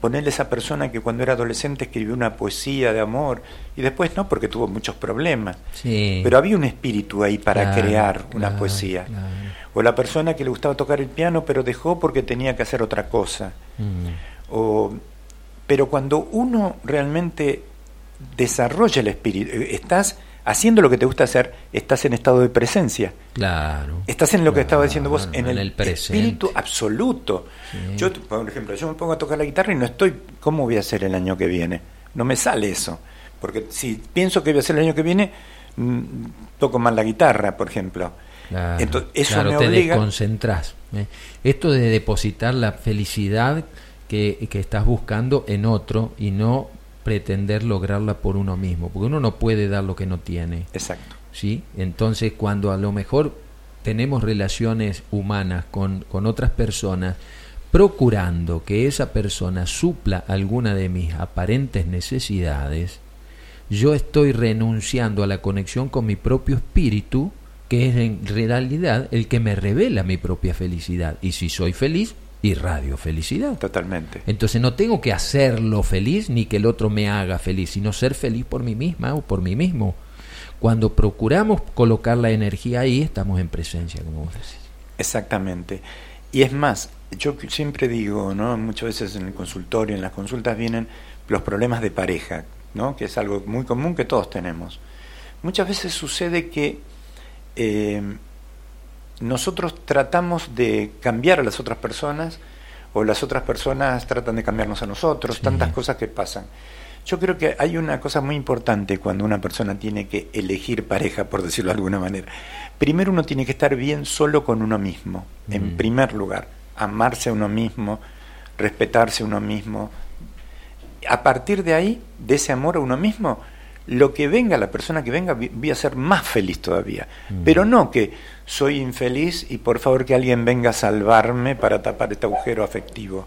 C: Ponerle a esa persona que cuando era adolescente escribió una poesía de amor y después no, porque tuvo muchos problemas.
A: Sí.
C: Pero había un espíritu ahí para
A: Claro,
C: crear una
A: claro,
C: poesía.
A: claro.
C: O la persona que le gustaba tocar el piano pero dejó porque tenía que hacer otra cosa.
A: Mm.
C: O, pero cuando uno realmente desarrolla el espíritu, eh, estás haciendo lo que te gusta hacer, estás en estado de presencia.
A: Claro.
C: Estás en lo que estaba diciendo vos, en el, espíritu absoluto.
A: Sí.
C: Yo, por ejemplo, yo me pongo a tocar la guitarra y no estoy, ¿cómo voy a hacer el año que viene? No me sale eso. Porque si pienso que voy a hacer el año que viene, mm, toco mal la guitarra, por ejemplo.
A: Claro,
C: Entonces, eso
A: claro,
C: me
A: te desconcentrás. ¿eh? Esto de depositar la felicidad que, que estás buscando en otro y no pretender lograrla por uno mismo, porque uno no puede dar lo que no tiene.
C: Exacto.
A: ¿sí? Entonces, cuando a lo mejor tenemos relaciones humanas con, con otras personas, procurando que esa persona supla alguna de mis aparentes necesidades, yo estoy renunciando a la conexión con mi propio espíritu, que es en realidad el que me revela mi propia felicidad. Y si soy feliz, irradio felicidad.
C: Totalmente.
A: Entonces no tengo que hacerlo feliz ni que el otro me haga feliz, sino ser feliz por mí misma o por mí mismo. Cuando procuramos colocar la energía ahí, estamos en presencia, como vos decís.
C: Exactamente. Y es más, yo siempre digo, ¿no? Muchas veces en el consultorio, en las consultas vienen los problemas de pareja, ¿no? Que es algo muy común que todos tenemos. Muchas veces sucede que eh, nosotros tratamos de cambiar a las otras personas o las otras personas tratan de cambiarnos a nosotros, tantas cosas que pasan. Yo creo que hay una cosa muy importante cuando una persona tiene que elegir pareja, por decirlo de alguna manera. Primero uno tiene que estar bien solo con uno mismo, en primer lugar, amarse a uno mismo, respetarse a uno mismo. A partir de ahí, de ese amor a uno mismo, lo que venga, la persona que venga, voy a ser más feliz todavía. Pero no que soy infeliz y por favor que alguien venga a salvarme para tapar este agujero afectivo.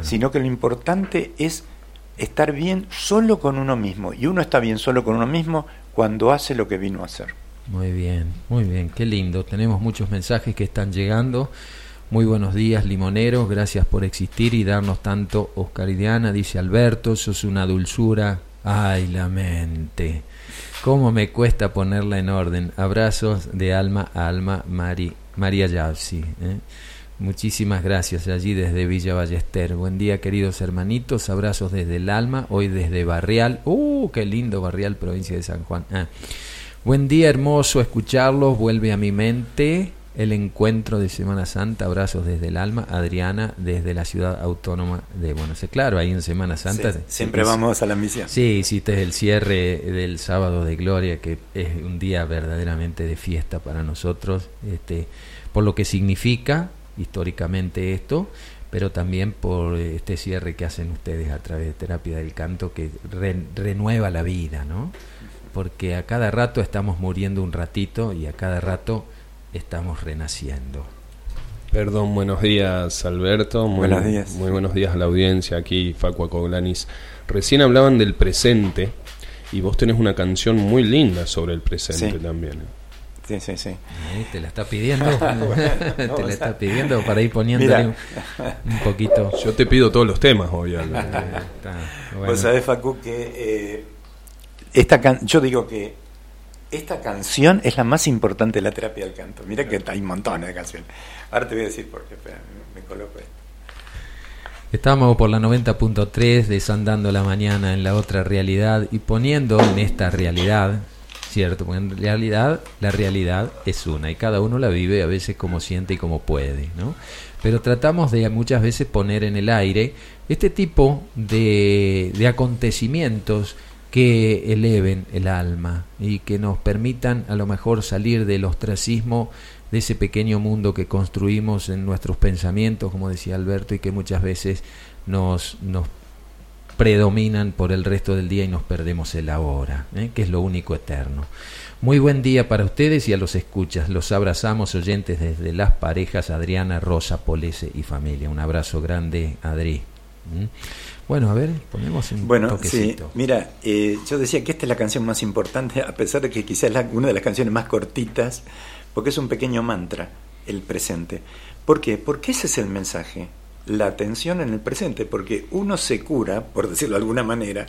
C: Sino que lo importante es estar bien solo con uno mismo. Y uno está bien solo con uno mismo cuando hace lo que vino a hacer.
A: Muy bien, muy bien, qué lindo. Tenemos muchos mensajes que están llegando. Muy buenos días, limoneros. Gracias por existir y darnos tanto. Oscar y Diana, dice Alberto, sos una dulzura Ay, la mente. ¿Cómo me cuesta ponerla en orden? Abrazos de alma a alma, Mari, María Yavsi. ¿eh? Muchísimas gracias allí desde Villa Ballester. Buen día, queridos hermanitos. Abrazos desde el alma, hoy desde Barrial. ¡Uh, qué lindo Barrial, provincia de San Juan! Ah. Buen día, hermoso escucharlos. Vuelve a mi mente el encuentro de Semana Santa, abrazos desde el alma, Adriana desde la ciudad autónoma de Buenos Aires. Claro, ahí en Semana Santa.
C: siempre vamos a la misión.
A: Sí, hiciste el cierre del sábado de gloria, que es un día verdaderamente de fiesta para nosotros, este, por lo que significa históricamente esto, pero también por este cierre que hacen ustedes a través de terapia del canto que renueva la vida, ¿no? Porque a cada rato estamos muriendo un ratito y a cada rato estamos renaciendo.
D: Perdón, buenos días Alberto, muy buenos días. Muy buenos días a la audiencia aquí, Facua Coglanis. Recién hablaban del presente y vos tenés una canción muy linda sobre el presente también.
C: Sí, sí, sí.
A: te la está pidiendo. (laughs) te la está pidiendo para ir poniéndole un, poquito. (laughs)
D: Yo te pido todos los temas, obviamente.
C: Vos sabés, Facu, que eh, esta yo digo que esta canción es la más importante de la terapia del canto. Mira que hay montones de canciones. Ahora te voy a decir por qué, me, coloco esto.
A: Estamos por la 90.3 desandando la mañana en la otra realidad y poniendo en esta realidad, ¿cierto? Porque en realidad la realidad es una y cada uno la vive a veces como siente y como puede, ¿no? Pero tratamos de muchas veces poner en el aire este tipo de acontecimientos que eleven el alma y que nos permitan a lo mejor salir del ostracismo de ese pequeño mundo que construimos en nuestros pensamientos, como decía Alberto, y que muchas veces nos, nos predominan por el resto del día y nos perdemos el ahora, ¿eh? que es lo único eterno. Muy buen día para ustedes y a los escuchas. Los abrazamos oyentes desde las parejas Adriana, Rosa, Polese y familia. Un abrazo grande, Adri. ¿Mm? Bueno, a ver, ponemos un
C: bueno, Sí, mira, eh, yo decía que esta es la canción más importante, a pesar de que quizás es una de las canciones más cortitas, porque es un pequeño mantra, el presente. ¿Por qué? Porque ese es el mensaje, la atención en el presente, porque uno se cura, por decirlo de alguna manera,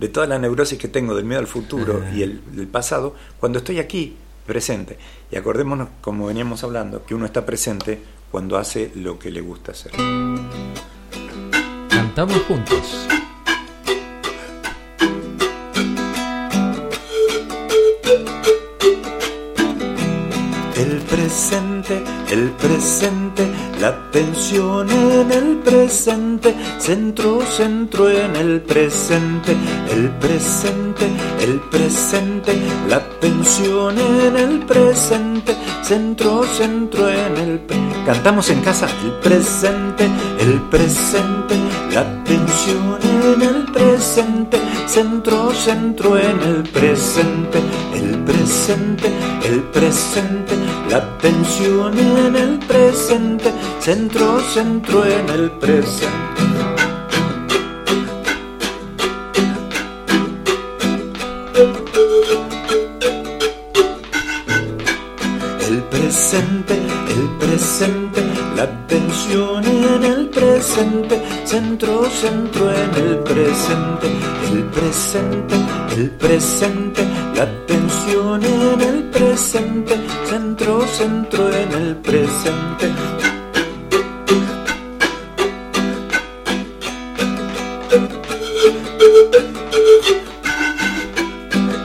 C: de toda la neurosis que tengo del miedo al futuro y el, el pasado, cuando estoy aquí, presente. Y acordémonos, como veníamos hablando, que uno está presente cuando hace lo que le gusta hacer.
A: Cantamos juntos.
E: Presente, el presente, la atención en el presente, centro, centro en el presente, el presente, el presente, la atención en el presente, centro, centro en el Cantamos en casa el presente, el presente, la atención en el presente, centro, centro en el presente, el presente, el presente, la Atención en el presente, centro, centro en el presente. El presente, el presente, la atención en el presente, centro, centro en el presente, el presente, el presente, la atención en el presente centro, centro en el presente.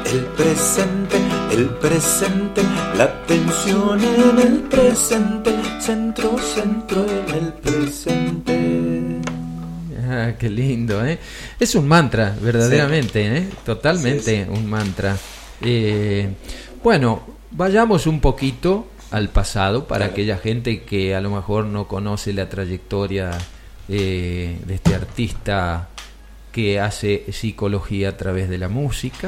E: El presente, el presente, la atención en el presente, centro, centro en el presente.
A: Ah, qué lindo, ¿eh? Es un mantra, verdaderamente, ¿eh? Totalmente un mantra. Eh, bueno, vayamos un poquito al pasado para aquella gente que a lo mejor no conoce la trayectoria eh, de este artista que hace psicología a través de la música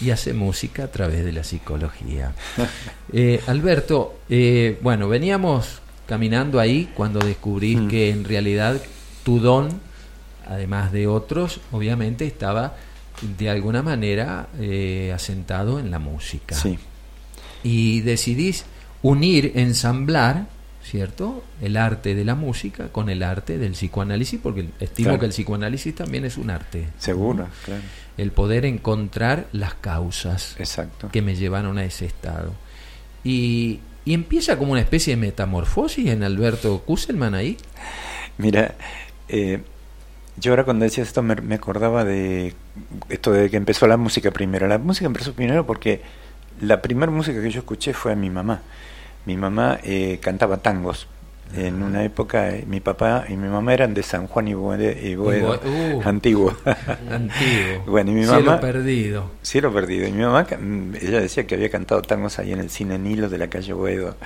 A: y hace música a través de la psicología. (laughs) Eh, Alberto, eh, bueno, veníamos caminando ahí cuando descubrí
C: Mm.
A: que en realidad tu don, además de otros, obviamente estaba de alguna manera eh, asentado en la música.
C: Sí,
A: Y decidís unir, ensamblar, ¿cierto? El arte de la música con el arte del psicoanálisis, porque estimo
C: Claro.
A: que el psicoanálisis también es un arte.
C: seguro, claro.
A: El poder encontrar las causas
C: Exacto.
A: que me llevaron a ese estado. Y, y empieza como una especie de metamorfosis en Alberto Kusselman ahí.
C: Mira, eh, yo ahora cuando decías esto me, me acordaba de esto de que empezó la música primero. La música empezó primero porque la primera música que yo escuché fue a mi mamá. Mi mamá eh, cantaba tangos. En una época eh, mi papá y mi mamá eran de San Juan y Boedo,
A: Uh.
C: antiguo. (laughs)
A: Antiguo.
C: Bueno, y mi
A: Cielo
C: mamá-
A: perdido.
C: Cielo perdido. Y mi mamá, mm, ella decía que había cantado tangos ahí en el cine Nilo de la calle Boedo.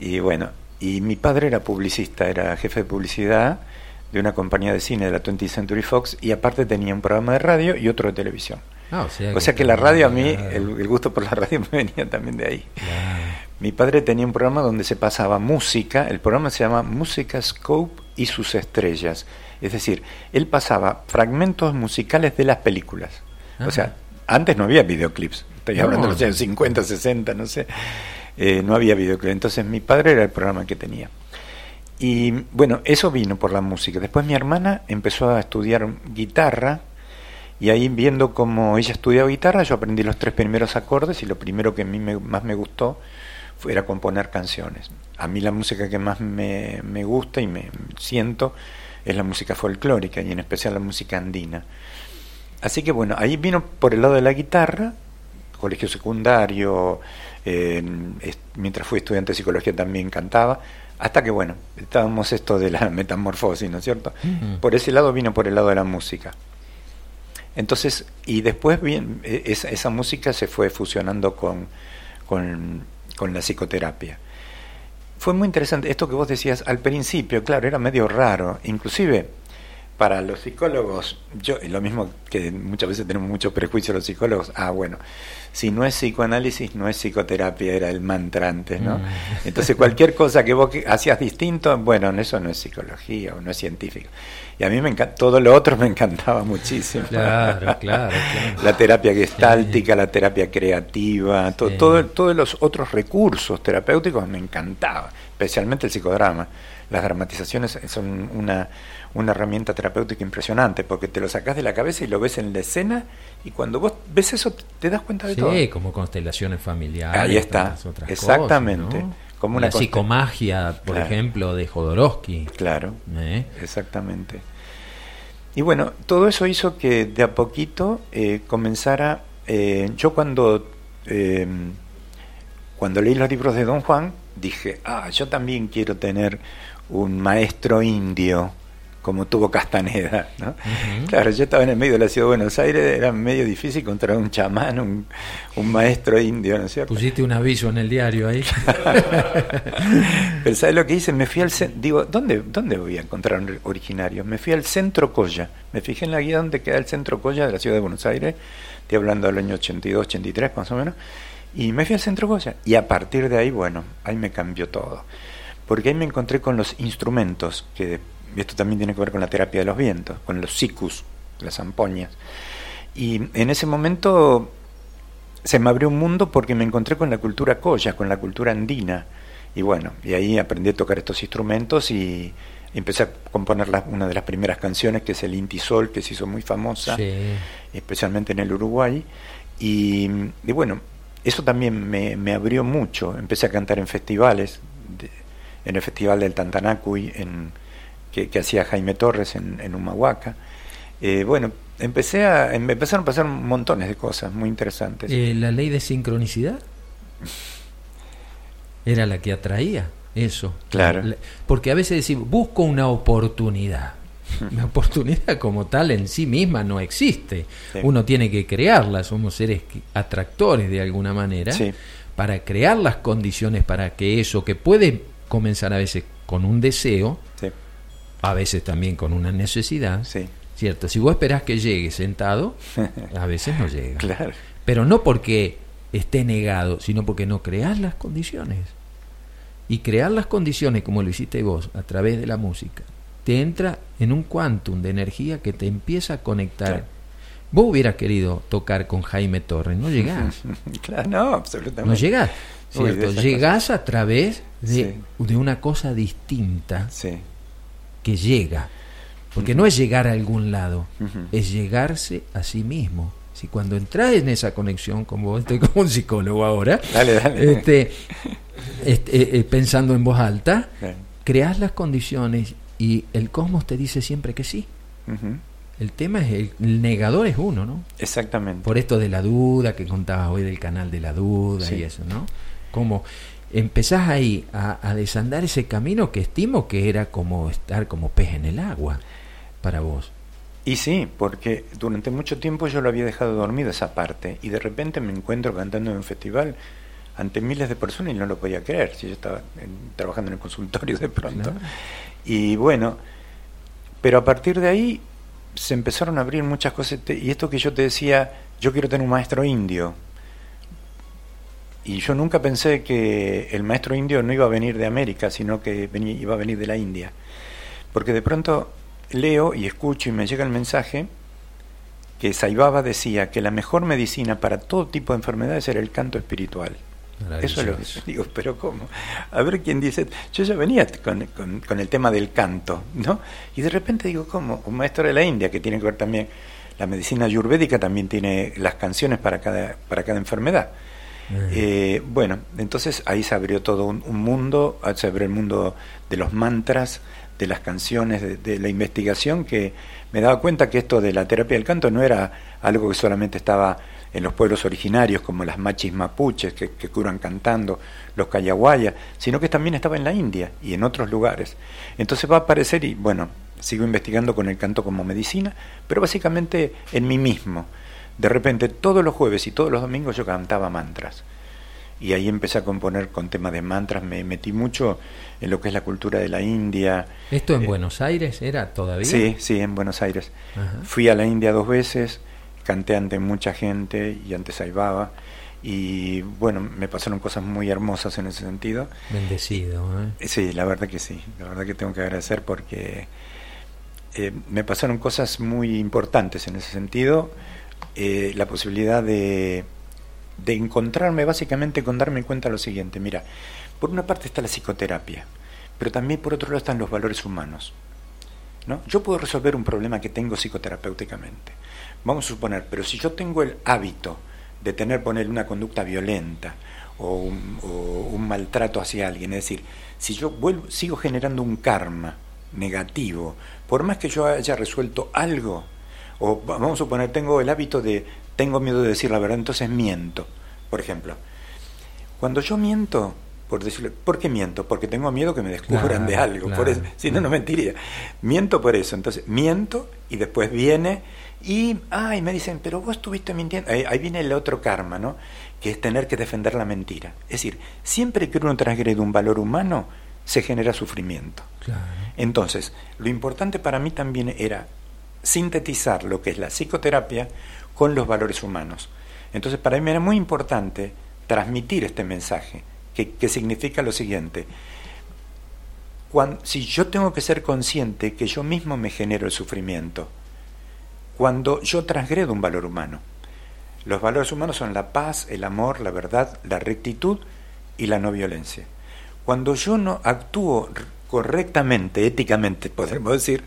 C: Y bueno, y mi padre era publicista, era jefe de publicidad de una compañía de cine de la 20th Century Fox y aparte tenía un programa de radio y otro de televisión.
A: Ah, o sea
C: O sea que la radio a mí, el, el gusto por la (laughs) radio me venía también de ahí.
A: claro.
C: Mi padre tenía un programa donde se pasaba música, el programa se llama Música Scope y sus estrellas. Es decir, él pasaba fragmentos musicales de las películas.
A: Ajá.
C: O sea, antes no había videoclips, estoy
A: No.
C: hablando de los años 50, 60, no sé. Eh, no había videoclips. Entonces mi padre era el programa que tenía. Y bueno, eso vino por la música. Después mi hermana empezó a estudiar guitarra y ahí viendo cómo ella estudiaba guitarra, yo aprendí los tres primeros acordes y lo primero que a mí me- más me gustó fue, era componer canciones. A mí la música que más me, me gusta y me siento es la música folclórica y en especial la música andina. Así que bueno, ahí vino por el lado de la guitarra, colegio secundario, eh, mientras fui estudiante de psicología también cantaba, hasta que bueno, estábamos esto de la (laughs) metamorfosis, ¿no es cierto? Por ese lado vino por el lado de la música. Entonces, y después bien, eh, esa, esa música se fue fusionando con, con, con la psicoterapia. Fue muy interesante esto que vos decías al principio, claro, era medio raro, inclusive para los psicólogos, yo lo mismo que muchas veces tenemos muchos prejuicios los psicólogos, ah bueno, si no es psicoanálisis, no es psicoterapia, era el mantra antes, ¿no?
A: Mm.
C: Entonces cualquier cosa que vos que- hacías distinto, bueno, eso no es psicología o no es científico. Y a mí me encanta, todo lo otro me encantaba muchísimo.
A: Claro, (laughs) claro, claro.
C: La terapia gestáltica, la terapia creativa, to-
A: Sí.
C: todo, todos los otros recursos terapéuticos me encantaba, especialmente el psicodrama. Las dramatizaciones son una, una herramienta terapéutica impresionante porque te lo sacás de la cabeza y lo ves en la escena y cuando vos ves eso te das cuenta de todo.
A: Sí, como constelaciones familiares.
C: Ahí está,
A: otras
C: exactamente.
A: cosas, ¿no?
C: Como una
A: la psicomagia, por
C: Claro.
A: ejemplo, de Jodorowsky.
C: Claro,
A: ¿eh?
C: exactamente. Y bueno, todo eso hizo que de a poquito eh, comenzara. eh, yo cuando eh, cuando leí los libros de Don Juan dije, ah, yo también quiero tener un maestro indio como tuvo Castaneda, ¿no? Claro, yo estaba en el medio de la ciudad de Buenos Aires, era medio difícil encontrar un chamán, un, un maestro indio, ¿no es cierto?
A: Pusiste un aviso en el diario ahí. (laughs)
C: Pero ¿sabes lo que hice? Me fui al centro, digo, ¿dónde, ¿dónde voy a encontrar un originario? Me fui al centro Coya, me fijé en la guía donde queda el centro Coya de la ciudad de Buenos Aires, estoy hablando del año 82, 83 más o menos, y me fui al centro Coya, y a partir de ahí, bueno, ahí me cambió todo, porque ahí me encontré con los instrumentos, que esto también tiene que ver con la terapia de los vientos, con los sicus, las zampoñas, y en ese momento se me abrió un mundo porque me encontré con la cultura coya, con la cultura andina. Y bueno, y ahí aprendí a tocar estos instrumentos y empecé a componer una de las primeras canciones, que es el Inti Sol, que se hizo muy famosa, especialmente en el Uruguay. Y, bueno, eso también me, abrió mucho. Empecé a cantar en festivales, en el Festival del Tantanacuy, en, que, hacía Jaime Torres en, en Humahuaca. Eh, bueno, empecé a, em, empezaron a pasar montones de cosas muy interesantes.
A: Eh, ¿La ley de sincronicidad? Era la que atraía eso.
C: Claro.
A: Porque a veces decimos, busco una oportunidad. (laughs) La oportunidad como tal en sí misma no existe. Uno tiene que crearla, somos seres atractores de alguna manera, para crear las condiciones para que eso que puede comenzar a veces con un deseo, a veces también con una necesidad, ¿cierto? Si vos esperás que llegue sentado, (laughs) a veces no llega.
C: Claro.
A: Pero no porque esté negado, sino porque no creas las condiciones. Y crear las condiciones, como lo hiciste vos, a través de la música, te entra en un quantum de energía que te empieza a conectar. Vos hubieras querido tocar con Jaime Torres, no llegás. (laughs)
C: claro, no, absolutamente.
A: No llegás, ¿cierto? llegás a través de, de, una cosa distinta que llega. Porque no es llegar a algún lado, es llegarse a sí mismo. Si cuando entras en esa conexión, como estoy como un psicólogo ahora, Este, este eh, eh, pensando en voz alta, creas las condiciones y el cosmos te dice siempre que sí. El tema es, el, negador es uno, ¿no?
C: Exactamente.
A: Por esto de la duda que contabas hoy del canal de la duda y eso, ¿no? Como empezás ahí a, a, desandar ese camino que estimo que era como estar como pez en el agua para vos.
C: Y sí, porque durante mucho tiempo yo lo había dejado dormido esa parte y de repente me encuentro cantando en un festival ante miles de personas y no lo podía creer, si yo estaba trabajando en el consultorio de pronto. Y bueno, pero a partir de ahí se empezaron a abrir muchas cosas y esto que yo te decía, yo quiero tener un maestro indio. Y yo nunca pensé que el maestro indio no iba a venir de América, sino que venía, iba a venir de la India. Porque de pronto leo y escucho y me llega el mensaje que Saibaba decía que la mejor medicina para todo tipo de enfermedades era el canto espiritual. Eso es lo que digo, pero ¿cómo? A ver quién dice, yo ya venía con, con, el tema del canto, ¿no? Y de repente digo, ¿cómo? Un maestro de la India que tiene que ver también, la medicina ayurvédica también tiene las canciones para cada, para cada enfermedad. Eh, bueno, entonces ahí se abrió todo un, un, mundo, se abrió el mundo de los mantras, de las canciones, de, la investigación, que me daba cuenta que esto de la terapia del canto no era algo que solamente estaba en los pueblos originarios, como las machis mapuches que, curan cantando, los cayaguayas, sino que también estaba en la India y en otros lugares. Entonces va a aparecer, y bueno, sigo investigando con el canto como medicina, pero básicamente en mí mismo. De repente todos los jueves y todos los domingos yo cantaba mantras y ahí empecé a componer con temas de mantras, me metí mucho en lo que es la cultura de la India.
A: ¿Esto en eh, Buenos Aires era todavía?
C: Sí, sí, en Buenos Aires. Fui a la India dos veces, canté ante mucha gente y antes Saibaba y bueno, me pasaron cosas muy hermosas en ese sentido.
A: Bendecido, ¿eh?
C: Sí, la verdad que sí, la verdad que tengo que agradecer porque eh, me pasaron cosas muy importantes en ese sentido. La posibilidad de de encontrarme básicamente con darme cuenta de lo siguiente, mira, por una parte está la psicoterapia, pero también por otro lado están los valores humanos. ¿no? Yo puedo resolver un problema que tengo psicoterapéuticamente. Vamos a suponer, pero si yo tengo el hábito de tener, poner una conducta violenta o un, maltrato hacia alguien, es decir, si yo vuelvo, sigo generando un karma negativo, por más que yo haya resuelto algo, o vamos a suponer, tengo el hábito de tengo miedo de decir la verdad, entonces miento. Por ejemplo, cuando yo miento, por decirlo, ¿por qué miento? Porque tengo miedo que me descubran de algo, por eso, si no, no mentiría. Miento por eso, entonces miento y después viene y, ay, me dicen, pero vos estuviste mintiendo. Ahí, viene el otro karma, ¿no? Que es tener que defender la mentira. Es decir, siempre que uno transgrede un valor humano, se genera sufrimiento. Entonces, lo importante para mí también era sintetizar lo que es la psicoterapia con los valores humanos. Entonces, para mí era muy importante transmitir este mensaje, que, significa lo siguiente. Cuando, si yo tengo que ser consciente que yo mismo me genero el sufrimiento, cuando yo transgredo un valor humano. Los valores humanos son la paz, el amor, la verdad, la rectitud y la no violencia. Cuando yo no actúo correctamente, éticamente, podemos decir,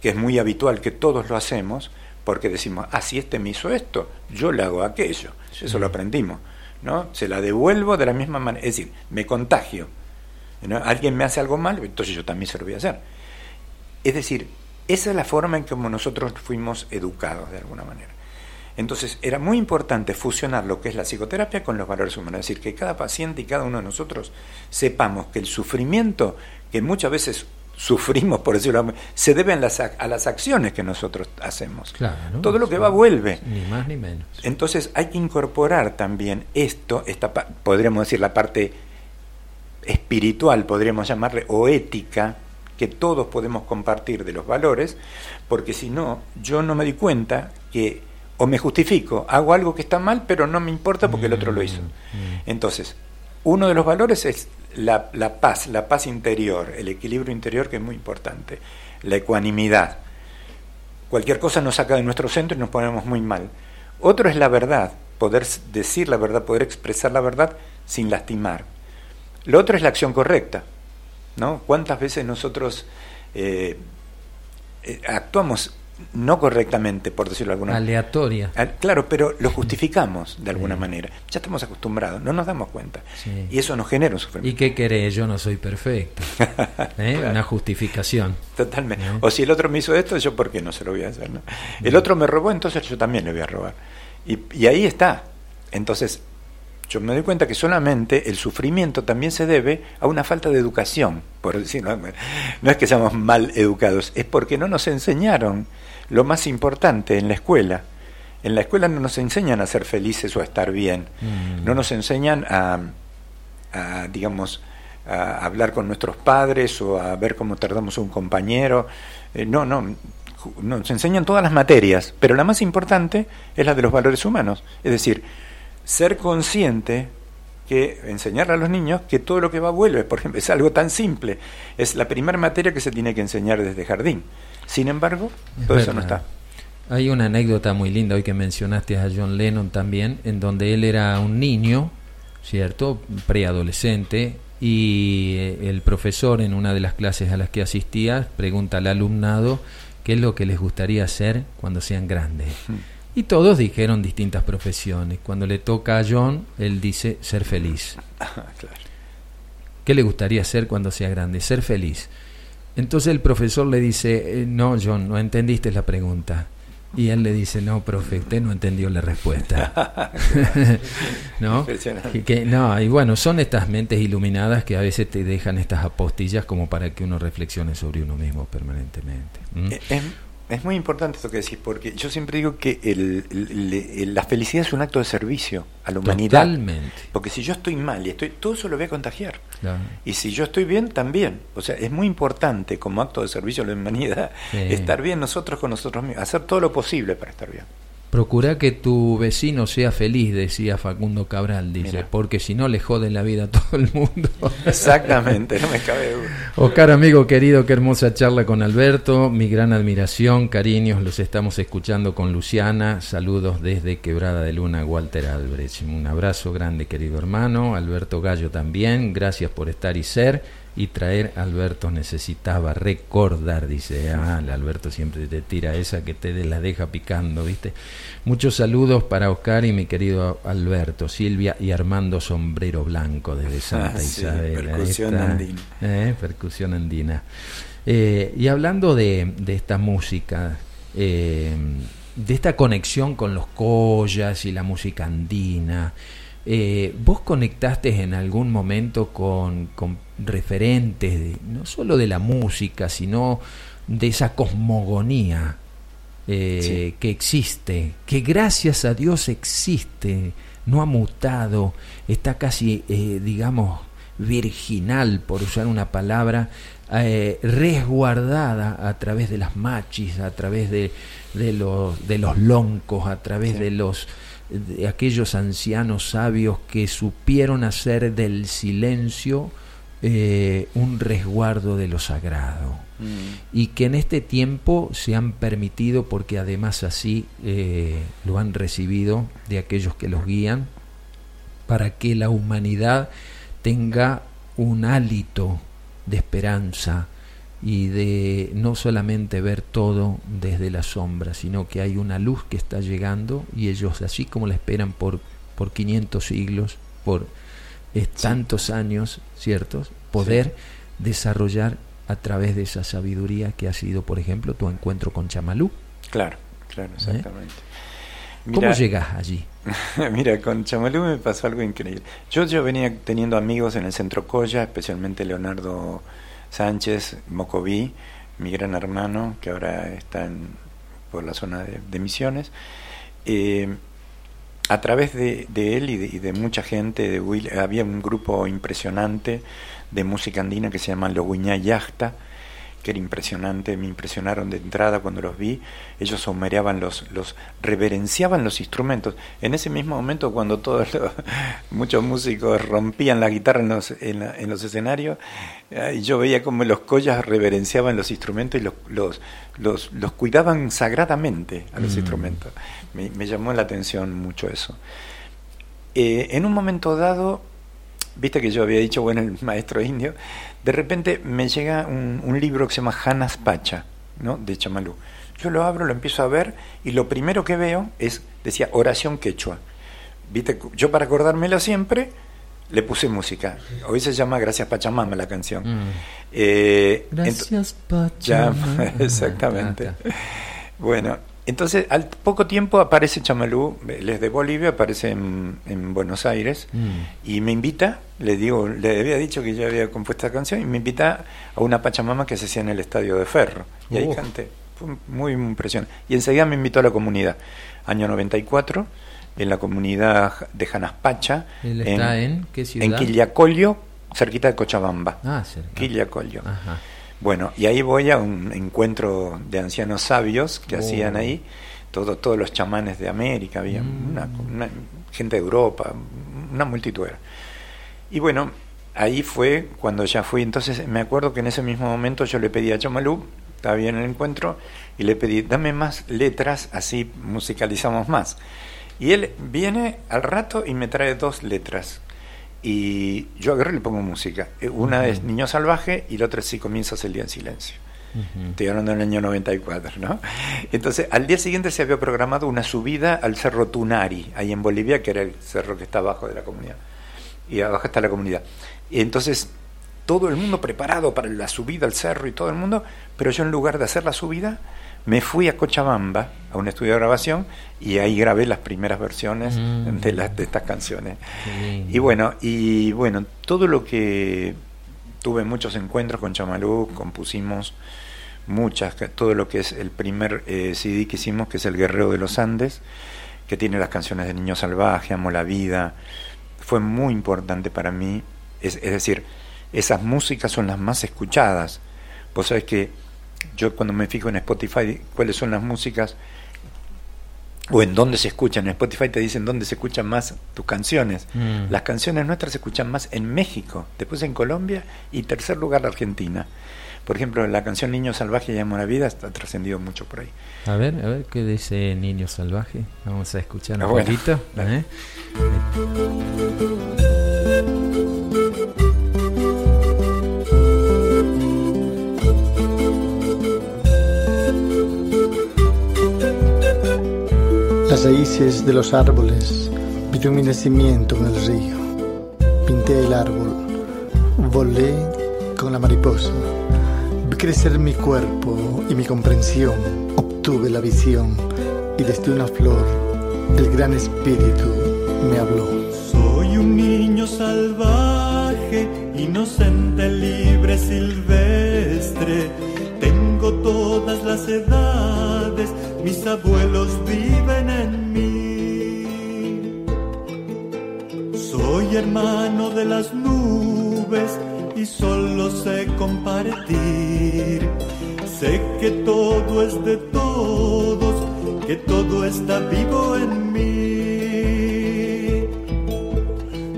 C: que es muy habitual que todos lo hacemos, porque decimos, ah, si este me hizo esto, yo le hago aquello. Eso lo aprendimos. ¿no? Se la devuelvo de la misma manera. Es decir, me contagio. Alguien me hace algo mal, entonces yo también se lo voy a hacer. Es decir, esa es la forma en que nosotros fuimos educados de alguna manera. Entonces, era muy importante fusionar lo que es la psicoterapia con los valores humanos, es decir, que cada paciente y cada uno de nosotros sepamos que el sufrimiento, que muchas veces sufrimos, por decirlo así, se debe a las, a las acciones que nosotros hacemos. Todo lo que va vuelve.
A: Ni más ni menos.
C: Entonces hay que incorporar también esto, esta, podríamos decir la parte espiritual, podríamos llamarle, o ética, que todos podemos compartir de los valores, porque si no, yo no me di cuenta que o me justifico, hago algo que está mal, pero no me importa porque el otro lo hizo. Mm, mm. Entonces, uno de los valores es la, la, paz, la paz interior, el equilibrio interior que es muy importante, la ecuanimidad. Cualquier cosa nos saca de nuestro centro y nos ponemos muy mal. Otro es la verdad, poder decir la verdad, poder expresar la verdad sin lastimar. Lo otro es la acción correcta. ¿no? ¿Cuántas veces nosotros eh, eh, actuamos no correctamente, por decirlo de alguna
A: manera. Aleatoria.
C: Claro, pero lo justificamos de alguna manera. Ya estamos acostumbrados, no nos damos cuenta. Y eso nos genera un sufrimiento.
A: ¿Y qué querés? Yo no soy perfecto. (laughs) ¿Eh? Una justificación.
C: Totalmente. ¿Eh? O si el otro me hizo esto, yo por qué no se lo voy a hacer. ¿no? El otro me robó, entonces yo también le voy a robar. Y, y ahí está. Entonces, yo me doy cuenta que solamente el sufrimiento también se debe a una falta de educación, por decirlo. No es que seamos mal educados, es porque no nos enseñaron lo más importante en la escuela. En la escuela no nos enseñan a ser felices o a estar bien, mm. no nos enseñan a, digamos, a hablar con nuestros padres o a ver cómo tardamos un compañero. Eh, no, no, nos enseñan todas las materias, pero la más importante es la de los valores humanos. Es decir, ser consciente que enseñarle a los niños que todo lo que va vuelve, por ejemplo, es algo tan simple, es la primera materia que se tiene que enseñar desde jardín. Sin embargo, todo eso no está.
A: Hay una anécdota muy linda hoy que mencionaste a John Lennon también, en donde él era un niño, ¿cierto? Preadolescente, y eh, el profesor en una de las clases a las que asistía pregunta al alumnado qué es lo que les gustaría hacer cuando sean grandes. Hmm. Y todos dijeron distintas profesiones. Cuando le toca a John, él dice ser feliz. (laughs) ¿Qué le gustaría hacer cuando sea grande? Ser feliz. Entonces el profesor le dice, eh, no, John, no entendiste la pregunta. Y él le dice, no, profe, usted no entendió la respuesta. (laughs) ¿No? Que, no, y bueno, son estas mentes iluminadas que a veces te dejan estas apostillas como para que uno reflexione sobre uno mismo permanentemente.
C: ¿Mm? Es muy importante esto que decís, porque yo siempre digo que el, la felicidad es un acto de servicio a la humanidad.
A: Totalmente.
C: Porque si yo estoy mal y estoy, todo eso lo voy a contagiar. Y si yo estoy bien, también. O sea, es muy importante como acto de servicio a la humanidad estar bien nosotros con nosotros mismos, hacer todo lo posible para estar bien.
A: Procura que tu vecino sea feliz, decía Facundo Cabral, dice, porque si no le jode la vida a todo el mundo. (laughs)
C: Exactamente, no me cabe duda.
A: Oscar, amigo querido, qué hermosa charla con Alberto, mi gran admiración, cariños, los estamos escuchando con Luciana, saludos desde Quebrada de Luna, Walter Albrecht. Un abrazo grande, querido hermano, Alberto Gallo también, gracias por estar y ser y traer Alberto necesitaba recordar, dice, ah, Alberto siempre te tira esa que te la deja picando, ¿viste? Muchos saludos para Oscar y mi querido Alberto, Silvia y Armando Sombrero Blanco desde Santa ah, Isabel.
C: Percusión andina.
A: Eh, percusión andina. Eh, y hablando de, de esta música, eh, de esta conexión con los collas y la música andina, eh, ¿Vos conectaste en algún momento con, referentes, no solo de la música, sino de esa cosmogonía eh, que existe, que gracias a Dios existe, no ha mutado, está casi, eh, digamos, virginal, por usar una palabra, resguardada a través de las machis, a través de, de, los, de los loncos, a través de los de aquellos ancianos sabios que supieron hacer del silencio eh, un resguardo de lo sagrado mm. y que en este tiempo se han permitido porque además así eh, lo han recibido de aquellos que los guían para que la humanidad tenga un hálito de esperanza y de no solamente ver todo desde la sombra, sino que hay una luz que está llegando y ellos así como la esperan por, por 500 siglos, por tantos años, ¿ciertos? Poder desarrollar a través de esa sabiduría que ha sido, por ejemplo, tu encuentro con Chamalú.
C: Claro, claro, ¿Eh? exactamente.
A: ¿Cómo llegas allí? (laughs)
C: Mira, con Chamalú me pasó algo increíble. Yo, yo venía teniendo amigos en el centro Coya, especialmente Leonardo Sánchez, Mocoví, mi gran hermano, que ahora está en, por la zona de, Misiones. Eh, a través de, él y de, mucha gente, de Will, había un grupo impresionante de música andina que se llama Loguña Yachta, que era impresionante, me impresionaron de entrada cuando los vi, ellos somereaban los, los reverenciaban los instrumentos. En ese mismo momento cuando todos (laughs) muchos músicos rompían la guitarra en los, en, los escenarios, y yo veía como los collas reverenciaban los instrumentos y los, los, los, los cuidaban sagradamente a los mm. instrumentos. Me, llamó la atención mucho eso. Eh, en un momento dado, viste que yo había dicho, bueno, el maestro indio, de repente me llega un, libro que se llama Hanas Pacha, ¿no? de Chamalú. Yo lo abro, lo empiezo a ver y lo primero que veo es, decía, oración quechua. ¿Viste? Yo para acordármelo siempre le puse música. Hoy se llama Gracias Pachamama la canción. Mm.
A: Eh, Gracias (laughs) Pachamama.
C: exactamente. Bueno, entonces, al poco tiempo aparece Chamalú, él es de Bolivia, aparece en, Buenos Aires mm. y me invita, le digo, le había dicho que ya había compuesto la canción y me invita a una Pachamama que se hacía en el Estadio de Ferro. Y ahí canté, fue muy impresionante. Y enseguida me invitó a la comunidad, año 94, en la comunidad de Janaspacha.
A: ¿Él está en, qué ciudad?
C: En Quillacollo, cerquita de Cochabamba.
A: Ah, cerca.
C: Quillacollo. Ajá. Bueno, y ahí voy a un encuentro de ancianos sabios que hacían ahí, todo, todos los chamanes de América, había mm. una, gente de Europa, una multitud. Y bueno, ahí fue cuando ya fui, entonces me acuerdo que en ese mismo momento yo le pedí a Chamalú, estaba bien el encuentro, y le pedí, dame más letras, así musicalizamos más. Y él viene al rato y me trae dos letras y yo agarro y le pongo música. Eh, una es Niño Salvaje y la otra es Si comienzas el día en silencio. Estoy hablando del año 94, ¿no? Entonces, al día siguiente se había programado una subida al Cerro Tunari, ahí en Bolivia, que era el cerro que está abajo de la comunidad. Y abajo está la comunidad. Y entonces, todo el mundo preparado para la subida al cerro y todo el mundo, pero yo en lugar de hacer la subida, me fui a Cochabamba, a un estudio de grabación, y ahí grabé las primeras versiones mm. de, las, de estas canciones. Y bueno, y bueno, todo lo que tuve muchos encuentros con Chamalú, compusimos muchas, todo lo que es el primer eh, CD que hicimos, que es El Guerrero de los Andes, que tiene las canciones de Niño Salvaje, Amo la Vida, fue muy importante para mí, es, es decir, esas músicas son las más escuchadas. Vos sabés que yo cuando me fijo en Spotify cuáles son las músicas o en dónde se escuchan, en Spotify te dicen dónde se escuchan más tus canciones. Mm. Las canciones nuestras se escuchan más en México, después en Colombia y tercer lugar Argentina. Por ejemplo, la canción Niño Salvaje y Amo la Vida está trascendido mucho por ahí.
A: A ver, a ver qué dice Niño Salvaje. Vamos a escuchar un ah, poquito. ¿eh?
F: Las raíces de los árboles, vi mi nacimiento en el río, pinté el árbol, volé con la mariposa, vi crecer mi cuerpo y mi comprensión, obtuve la visión y desde una flor el gran espíritu me habló.
E: Soy un niño salvaje, inocente, libre, silvestre, tengo todas las edades mis abuelos viven Hermano de las nubes y solo sé compartir. Sé que todo es de todos, que todo está vivo en mí.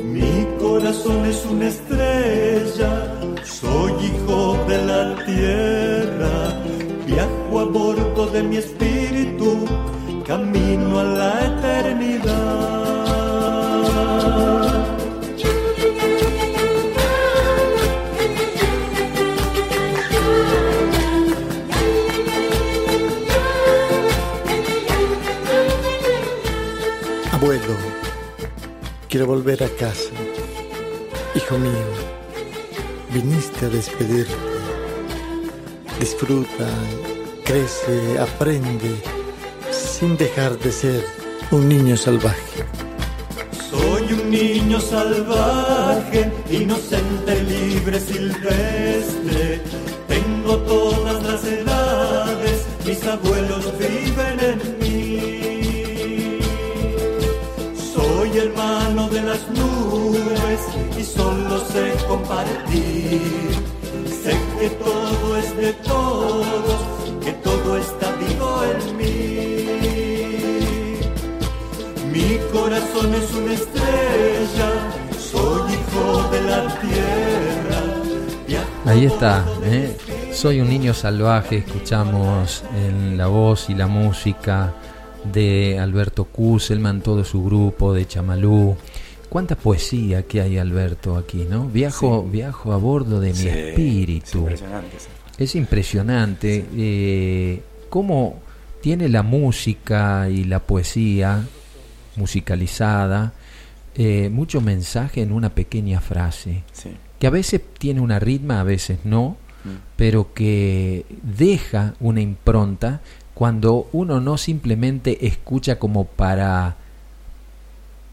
E: Mi corazón es una estrella, soy hijo de la tierra, viajo a bordo de mi espíritu camino a la
F: volver a casa. Hijo mío, viniste a despedirte. Disfruta, crece, aprende, sin dejar de ser un niño salvaje.
E: Soy un niño salvaje, inocente, libre, silvestre. Tengo todas las edades, mis abuelos viven en mí. Soy hermano de las nubes y solo sé compartir. Sé que todo es de todos, que todo está vivo en mí. Mi corazón es una estrella, soy hijo de la tierra.
A: Ahí está, ¿eh? soy un niño salvaje, escuchamos en la voz y la música de Alberto Kusselman, todo su grupo de Chamalú. Cuánta poesía que hay, Alberto, aquí, ¿no? Viajo, viajo a bordo de mi espíritu. Es impresionante. Es impresionante eh, cómo tiene la música y la poesía musicalizada eh, mucho mensaje en una pequeña frase. Que a veces tiene una ritma, a veces no, mm. pero que deja una impronta cuando uno no simplemente escucha como para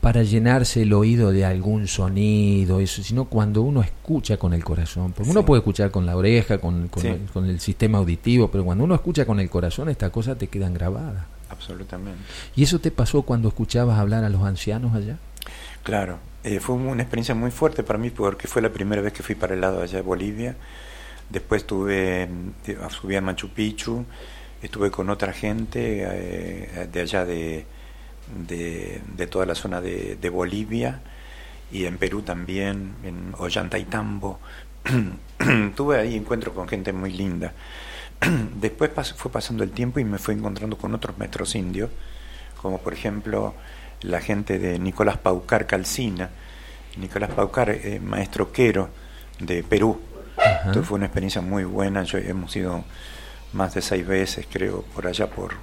A: para llenarse el oído de algún sonido, eso, sino cuando uno escucha con el corazón. Porque uno puede escuchar con la oreja, con, con, el, sistema auditivo, pero cuando uno escucha con el corazón, estas cosas te quedan grabadas.
C: Absolutamente.
A: ¿Y eso te pasó cuando escuchabas hablar a los ancianos allá?
C: Claro, eh, fue una experiencia muy fuerte para mí porque fue la primera vez que fui para el lado allá de Bolivia. Después tuve, subí a Machu Picchu, estuve con otra gente eh, de allá de de, toda la zona de, Bolivia y en Perú también, en Ollantaytambo. (clears throat) Tuve ahí encuentros con gente muy linda. (clears throat) Después fue pasando el tiempo y me fui encontrando con otros metros indios, como por ejemplo la gente de Nicolás Paucar Calcina. Nicolás Paucar, eh, maestro quero de Perú. Entonces fue una experiencia muy buena. Yo hemos ido más de seis veces, creo, por allá por,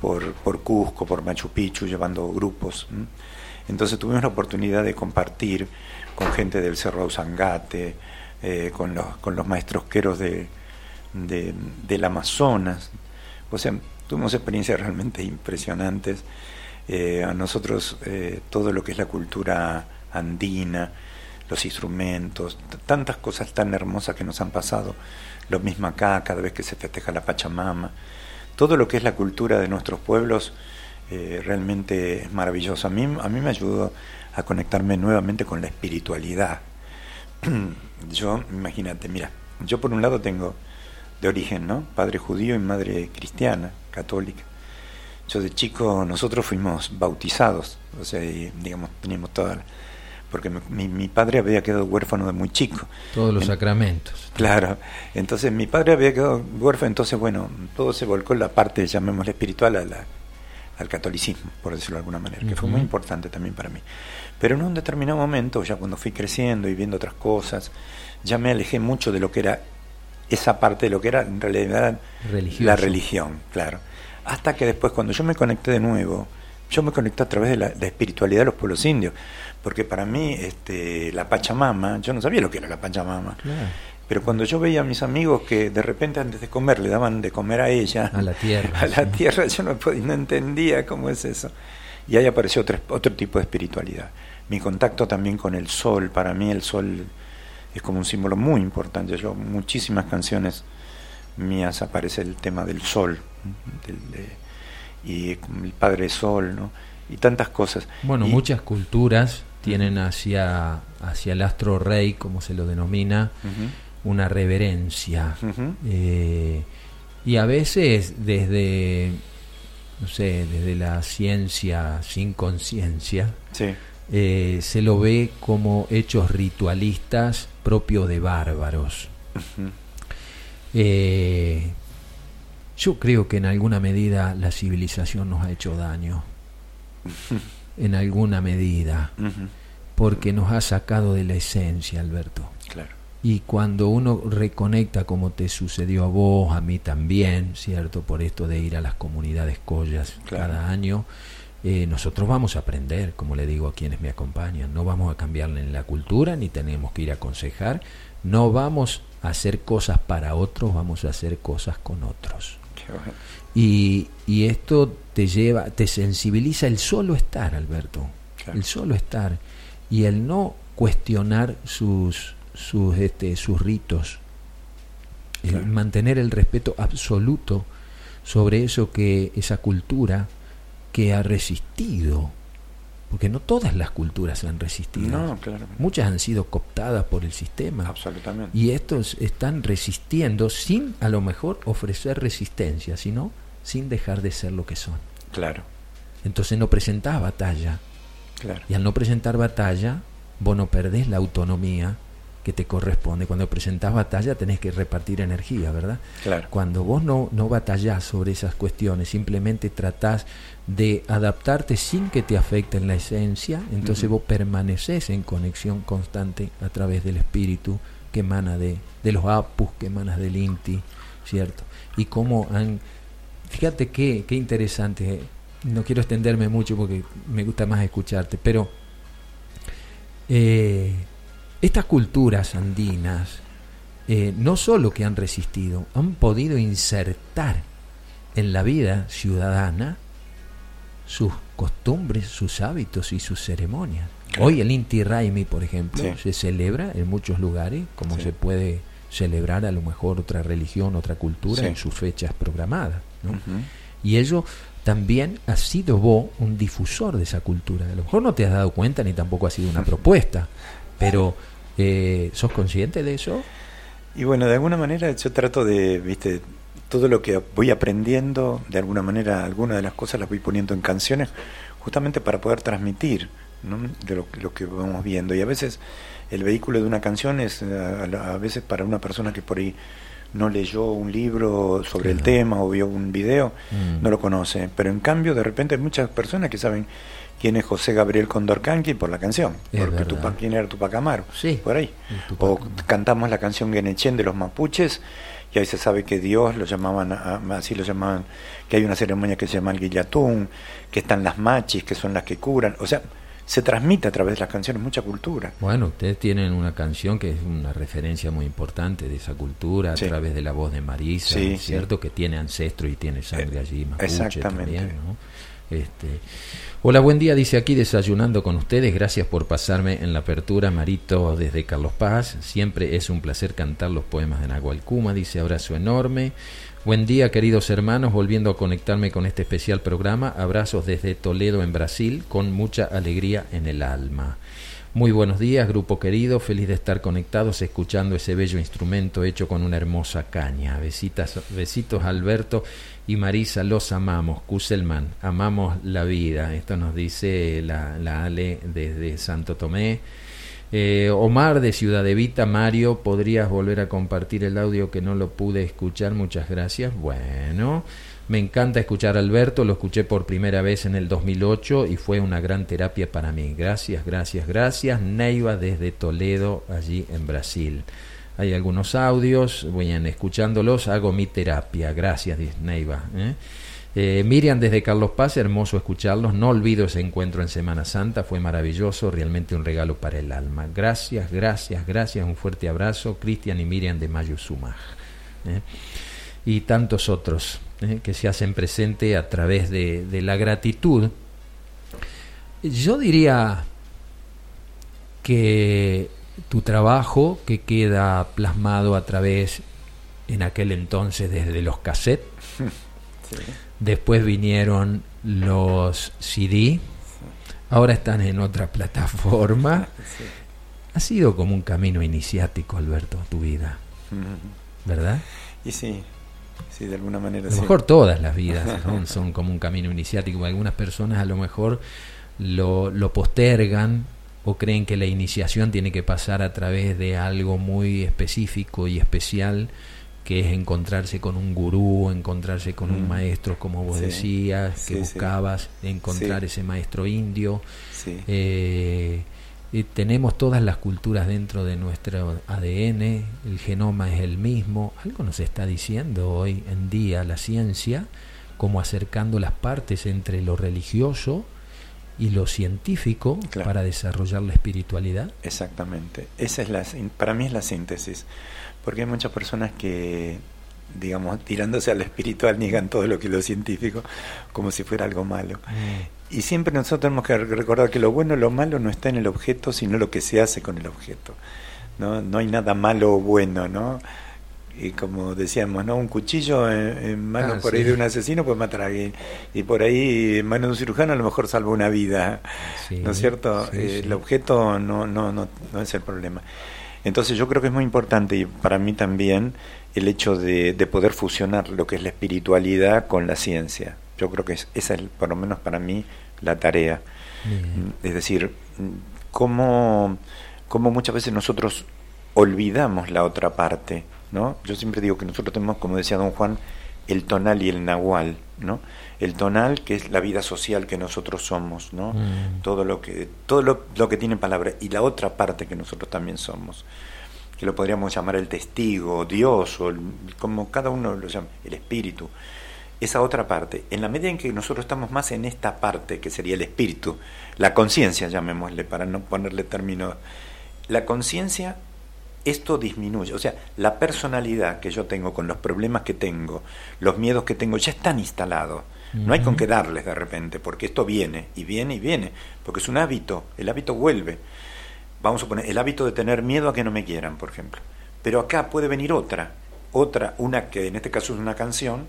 C: por, por Cusco, por Machu Picchu, llevando grupos. Entonces tuvimos la oportunidad de compartir con gente del Cerro Usangate, eh, con, los, con los maestros queros de, del Amazonas. O sea, tuvimos experiencias realmente impresionantes. Eh, a nosotros eh, todo lo que es la cultura andina, los instrumentos, tantas cosas tan hermosas que nos han pasado. Lo mismo acá, cada vez que se festeja la Pachamama todo lo que es la cultura de nuestros pueblos eh, realmente es maravilloso. A mí, a mí me ayudó a conectarme nuevamente con la espiritualidad. (clears throat) yo, imagínate, mira, yo por un lado tengo de origen, ¿no? Padre judío y madre cristiana, católica. Yo de chico, nosotros fuimos bautizados, o sea, digamos, teníamos toda porque mi, mi, padre había quedado huérfano de muy chico.
A: Todos los sacramentos.
C: Claro, entonces mi padre había quedado huérfano, entonces bueno, todo se volcó en la parte, llamémosle espiritual, a la, al catolicismo, por decirlo de alguna manera, que fue muy importante también para mí. Pero en un determinado momento, ya cuando fui creciendo y viendo otras cosas, ya me alejé mucho de lo que era esa parte de lo que era en realidad la religión, claro. Hasta que después, cuando yo me conecté de nuevo, yo me conecté a través de la, espiritualidad de los pueblos indios, porque para mí este, la Pachamama, yo no sabía lo que era la Pachamama, pero cuando yo veía a mis amigos que de repente antes de comer le daban de comer a ella,
A: a la tierra, (laughs)
C: a la tierra yo no, no entendía cómo es eso. Y ahí apareció otro, otro tipo de espiritualidad. Mi contacto también con el sol, para mí el sol es como un símbolo muy importante. Yo muchísimas canciones mías aparece el tema del sol, y el Padre Sol, ¿no? y tantas cosas.
A: Bueno, muchas culturas tienen hacia, hacia el astro rey, como se lo denomina, una reverencia. Eh, y a veces desde, no sé, desde la ciencia sin conciencia, eh, se lo ve como hechos ritualistas propios de bárbaros. Yo creo que en alguna medida la civilización nos ha hecho daño. (laughs) en alguna medida. Porque nos ha sacado de la esencia, Alberto.
C: Claro.
A: Y cuando uno reconecta, como te sucedió a vos, a mí también, ¿cierto? Por esto de ir a las comunidades collas cada año, eh, nosotros vamos a aprender, como le digo a quienes me acompañan, no vamos a cambiarle en la cultura, ni tenemos que ir a aconsejar, no vamos a hacer cosas para otros, vamos a hacer cosas con otros. Y, y, esto te lleva, te sensibiliza el solo estar, Alberto, el solo estar. Y el no cuestionar sus, sus, este, sus ritos, el mantener el respeto absoluto sobre eso que esa cultura que ha resistido, porque no todas las culturas han resistido. Muchas han sido cooptadas por el sistema.
C: Absolutamente.
A: Y estos están resistiendo sin a lo mejor ofrecer resistencia, sino sin dejar de ser lo que son.
C: Claro.
A: Entonces no presentás batalla.
C: Claro.
A: Y al no presentar batalla, vos no perdés la autonomía que te corresponde. Cuando presentás batalla tenés que repartir energía, ¿verdad?
C: Claro.
A: Cuando vos no, no batallás sobre esas cuestiones, simplemente tratás de adaptarte sin que te afecten la esencia, entonces vos permaneces en conexión constante a través del espíritu que emana de, de los apus, que emana del inti, ¿cierto? Y cómo han... Fíjate qué, qué interesante, no quiero extenderme mucho porque me gusta más escucharte, pero... Eh, estas culturas andinas eh, no solo que han resistido, han podido insertar en la vida ciudadana sus costumbres, sus hábitos y sus ceremonias. Hoy el Inti Raimi, por ejemplo, se celebra en muchos lugares, como se puede celebrar a lo mejor otra religión, otra cultura en sus fechas programadas. Y ello también ha sido vos un difusor de esa cultura. A lo mejor no te has dado cuenta ni tampoco ha sido una (laughs) propuesta, pero eh, ¿sos consciente de eso?
C: Y bueno, de alguna manera yo trato de, viste, todo lo que voy aprendiendo, de alguna manera, algunas de las cosas las voy poniendo en canciones, justamente para poder transmitir de lo, que vamos viendo. Y a veces el vehículo de una canción es, a, veces para una persona que por ahí no leyó un libro sobre el tema o vio un video, mm. no lo conoce. Pero en cambio, de repente hay muchas personas que saben quién es José Gabriel Condorcanqui por la canción, porque Tupac, quién era Tupac Amaro,
A: sí,
C: por ahí. O cantamos la canción Genechen de los mapuches y ahí se sabe que Dios lo llamaban, así lo llamaban, que hay una ceremonia que se llama el Guillatún, que están las machis, que son las que curan, o sea, se transmite a través de las canciones mucha cultura.
A: Bueno, ustedes tienen una canción que es una referencia muy importante de esa cultura a través de la voz de Marisa, ¿cierto? Que tiene ancestro y tiene sangre eh, allí, mapuche
C: Exactamente.
A: También, ¿no? Este, Hola, buen día, dice aquí desayunando con ustedes. Gracias por pasarme en la apertura, Marito, desde Carlos Paz. Siempre es un placer cantar los poemas de Nahual Kuma, dice abrazo enorme. Buen día, queridos hermanos, volviendo a conectarme con este especial programa. Abrazos desde Toledo, en Brasil, con mucha alegría en el alma. Muy buenos días, grupo querido, feliz de estar conectados escuchando ese bello instrumento hecho con una hermosa caña. Besitas, besitos Alberto y Marisa, los amamos. Kuselman, amamos la vida. Esto nos dice la, Ale desde Santo Tomé. Eh, Omar de Ciudad Evita, Mario, ¿podrías volver a compartir el audio que no lo pude escuchar? Muchas gracias. Bueno, me encanta escuchar a Alberto, lo escuché por primera vez en el 2008 y fue una gran terapia para mí. Gracias, gracias, gracias. Neiva desde Toledo, allí en Brasil. Hay algunos audios, vayan escuchándolos, hago mi terapia. Gracias, Neiva. ¿eh? Eh, Miriam desde Carlos Paz, hermoso escucharlos. No olvido ese encuentro en Semana Santa, fue maravilloso, realmente un regalo para el alma. Gracias, gracias, gracias. Un fuerte abrazo, Cristian y Miriam de Mayusumaj. ¿eh? Y tantos otros que se hacen presente a través de, de la gratitud. Yo diría que tu trabajo que queda plasmado a través en aquel entonces desde los cassettes. (laughs) Después vinieron los CD. Ahora están en otra plataforma. (laughs) Ha sido como un camino iniciático, Alberto, tu vida. (laughs) ¿Verdad?
C: Y sí, sí, de alguna manera.
A: A lo mejor todas las vidas son como un camino iniciático. Algunas personas a lo mejor lo, lo postergan o creen que la iniciación tiene que pasar a través de algo muy específico y especial que es encontrarse con un gurú, encontrarse con un mm. maestro, como vos decías, que buscabas encontrar ese maestro indio. Eh, tenemos todas las culturas dentro de nuestro ADN, el genoma es el mismo. Algo nos está diciendo hoy en día la ciencia como acercando las partes entre lo religioso y lo científico para desarrollar la espiritualidad.
C: Exactamente. Esa es la para mí es la síntesis, porque hay muchas personas que digamos, tirándose a lo espiritual, niegan todo lo que es lo científico como si fuera algo malo. Mm. Y siempre nosotros tenemos que recordar que lo bueno y lo malo no está en el objeto, sino lo que se hace con el objeto. No, no hay nada malo o bueno, ¿no? Y como decíamos, ¿no? Un cuchillo en, manos ah, por ahí de un asesino puede matar a alguien. Y por ahí en manos de un cirujano a lo mejor salva una vida. ¿No es cierto? el objeto no, no, no, no es el problema. Entonces yo creo que es muy importante y para mí también el hecho de, de poder fusionar lo que es la espiritualidad con la ciencia. Yo creo que es, esa es, por lo menos para mí, la tarea. Es decir, cómo, cómo muchas veces nosotros olvidamos la otra parte ¿no? Yo siempre digo que nosotros tenemos, como decía don Juan, el tonal y el nahual, ¿no? El tonal que es la vida social que nosotros somos, ¿no? Mm. Todo lo que todo lo, que tiene palabra y la otra parte que nosotros también somos, que lo podríamos llamar el testigo, Dios o como cada uno lo llama, el espíritu. Esa otra parte, en la medida en que nosotros estamos más en esta parte que sería el espíritu, la conciencia, llamémosle para no ponerle término, la conciencia esto disminuye. O sea, la personalidad que yo tengo con los problemas que tengo, los miedos que tengo, ya están instalados. No hay con qué darles de repente, porque esto viene y viene y viene, porque es un hábito, el hábito vuelve. Vamos a poner el hábito de tener miedo a que no me quieran, por ejemplo. Pero acá puede venir otra, otra, una que en este caso es una canción,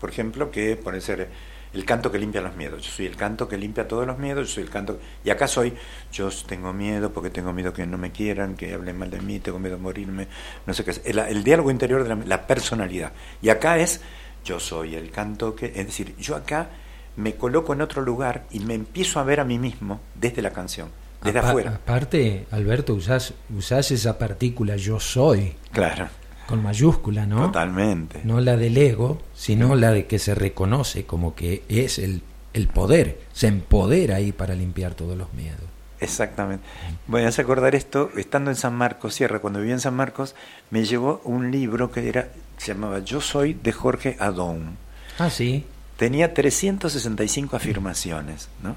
C: por ejemplo, que puede ser el canto que limpia los miedos. Yo soy el canto que limpia todos los miedos, yo soy el canto... Y acá soy, yo tengo miedo porque tengo miedo que no me quieran, que hablen mal de mí, tengo miedo de morirme, no sé qué es. El, diálogo interior de la, personalidad. Y acá es, yo soy el canto que... Es decir, yo acá me coloco en otro lugar y me empiezo a ver a mí mismo desde la canción. Desde afuera.
A: Aparte, Alberto, usás, usás esa partícula yo soy.
C: Claro
A: con mayúscula, ¿no?
C: Totalmente.
A: No la del ego, sino la de que se reconoce como que es el, el poder, se empodera ahí para limpiar todos los miedos.
C: Exactamente. Voy a acordar esto, estando en San Marcos, Sierra, cuando vivía en San Marcos, me llegó un libro que era, se llamaba Yo soy de Jorge Adón.
A: Ah, sí.
C: Tenía 365 afirmaciones, ¿no?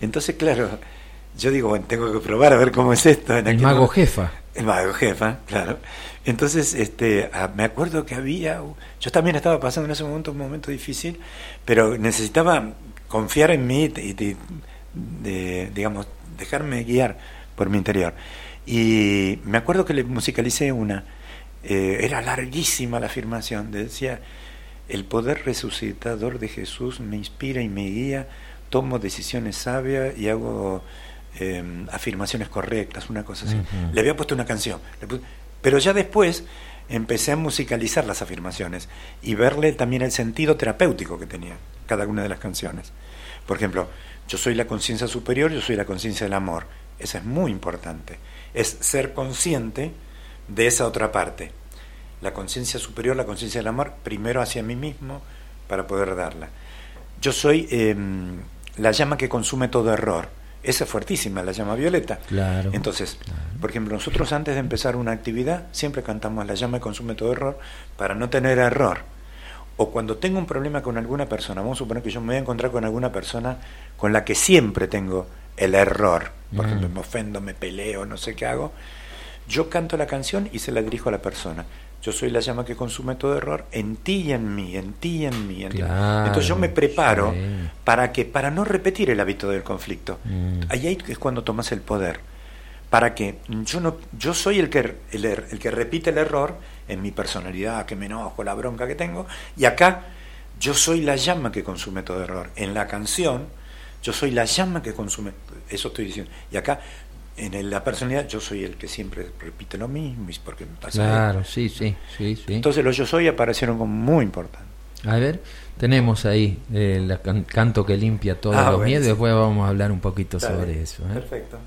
C: Entonces, claro, yo digo, bueno, tengo que probar a ver cómo es esto.
A: En el mago jefa.
C: El mago jefa, claro. Entonces, este, ah, me acuerdo que había, yo también estaba pasando en ese momento un momento difícil, pero necesitaba confiar en mí y, de, digamos, dejarme guiar por mi interior. Y me acuerdo que le musicalicé una, eh, era larguísima la afirmación, decía, el poder resucitador de Jesús me inspira y me guía, tomo decisiones sabias y hago em, afirmaciones correctas, una cosa así. Le había puesto una canción, pero ya después empecé a musicalizar las afirmaciones y verle también el sentido terapéutico que tenía cada una de las canciones. Por ejemplo, yo soy la conciencia superior, yo soy la conciencia del amor. Eso es muy importante. Es ser consciente de esa otra parte. La conciencia superior, la conciencia del amor, primero hacia mí mismo para poder darla. Yo soy em, la llama que consume todo error esa es fuertísima, la llama violeta.
A: Claro.
C: Entonces, por ejemplo, nosotros antes de empezar una actividad siempre cantamos la llama consume todo error para no tener error. O cuando tengo un problema con alguna persona, vamos a suponer que yo me voy a encontrar con alguna persona con la que siempre tengo el error. Por ejemplo, me ofendo, me peleo, no sé qué hago. Yo canto la canción y se la dirijo a la persona. Yo soy la llama que consume todo error en ti y en mí, en ti y en mí. Entonces yo me preparo para que para no repetir el hábito del conflicto. Mm. Ahí es cuando tomas el poder. Para que yo no yo soy el que el, el que repite el error en mi personalidad, que me enojo, la bronca que tengo, y acá yo soy la llama que consume todo error. En la canción yo soy la llama que consume, eso estoy diciendo. Y acá en la personalidad yo soy el que siempre repite lo mismo porque me pasa
A: claro sí, sí sí sí.
C: Entonces los yo soy aparecieron como muy importantes.
A: A ver tenemos ahí el canto que limpia todos ah, los miedos después vamos a hablar un poquito sobre eso
C: ¿eh? perfecto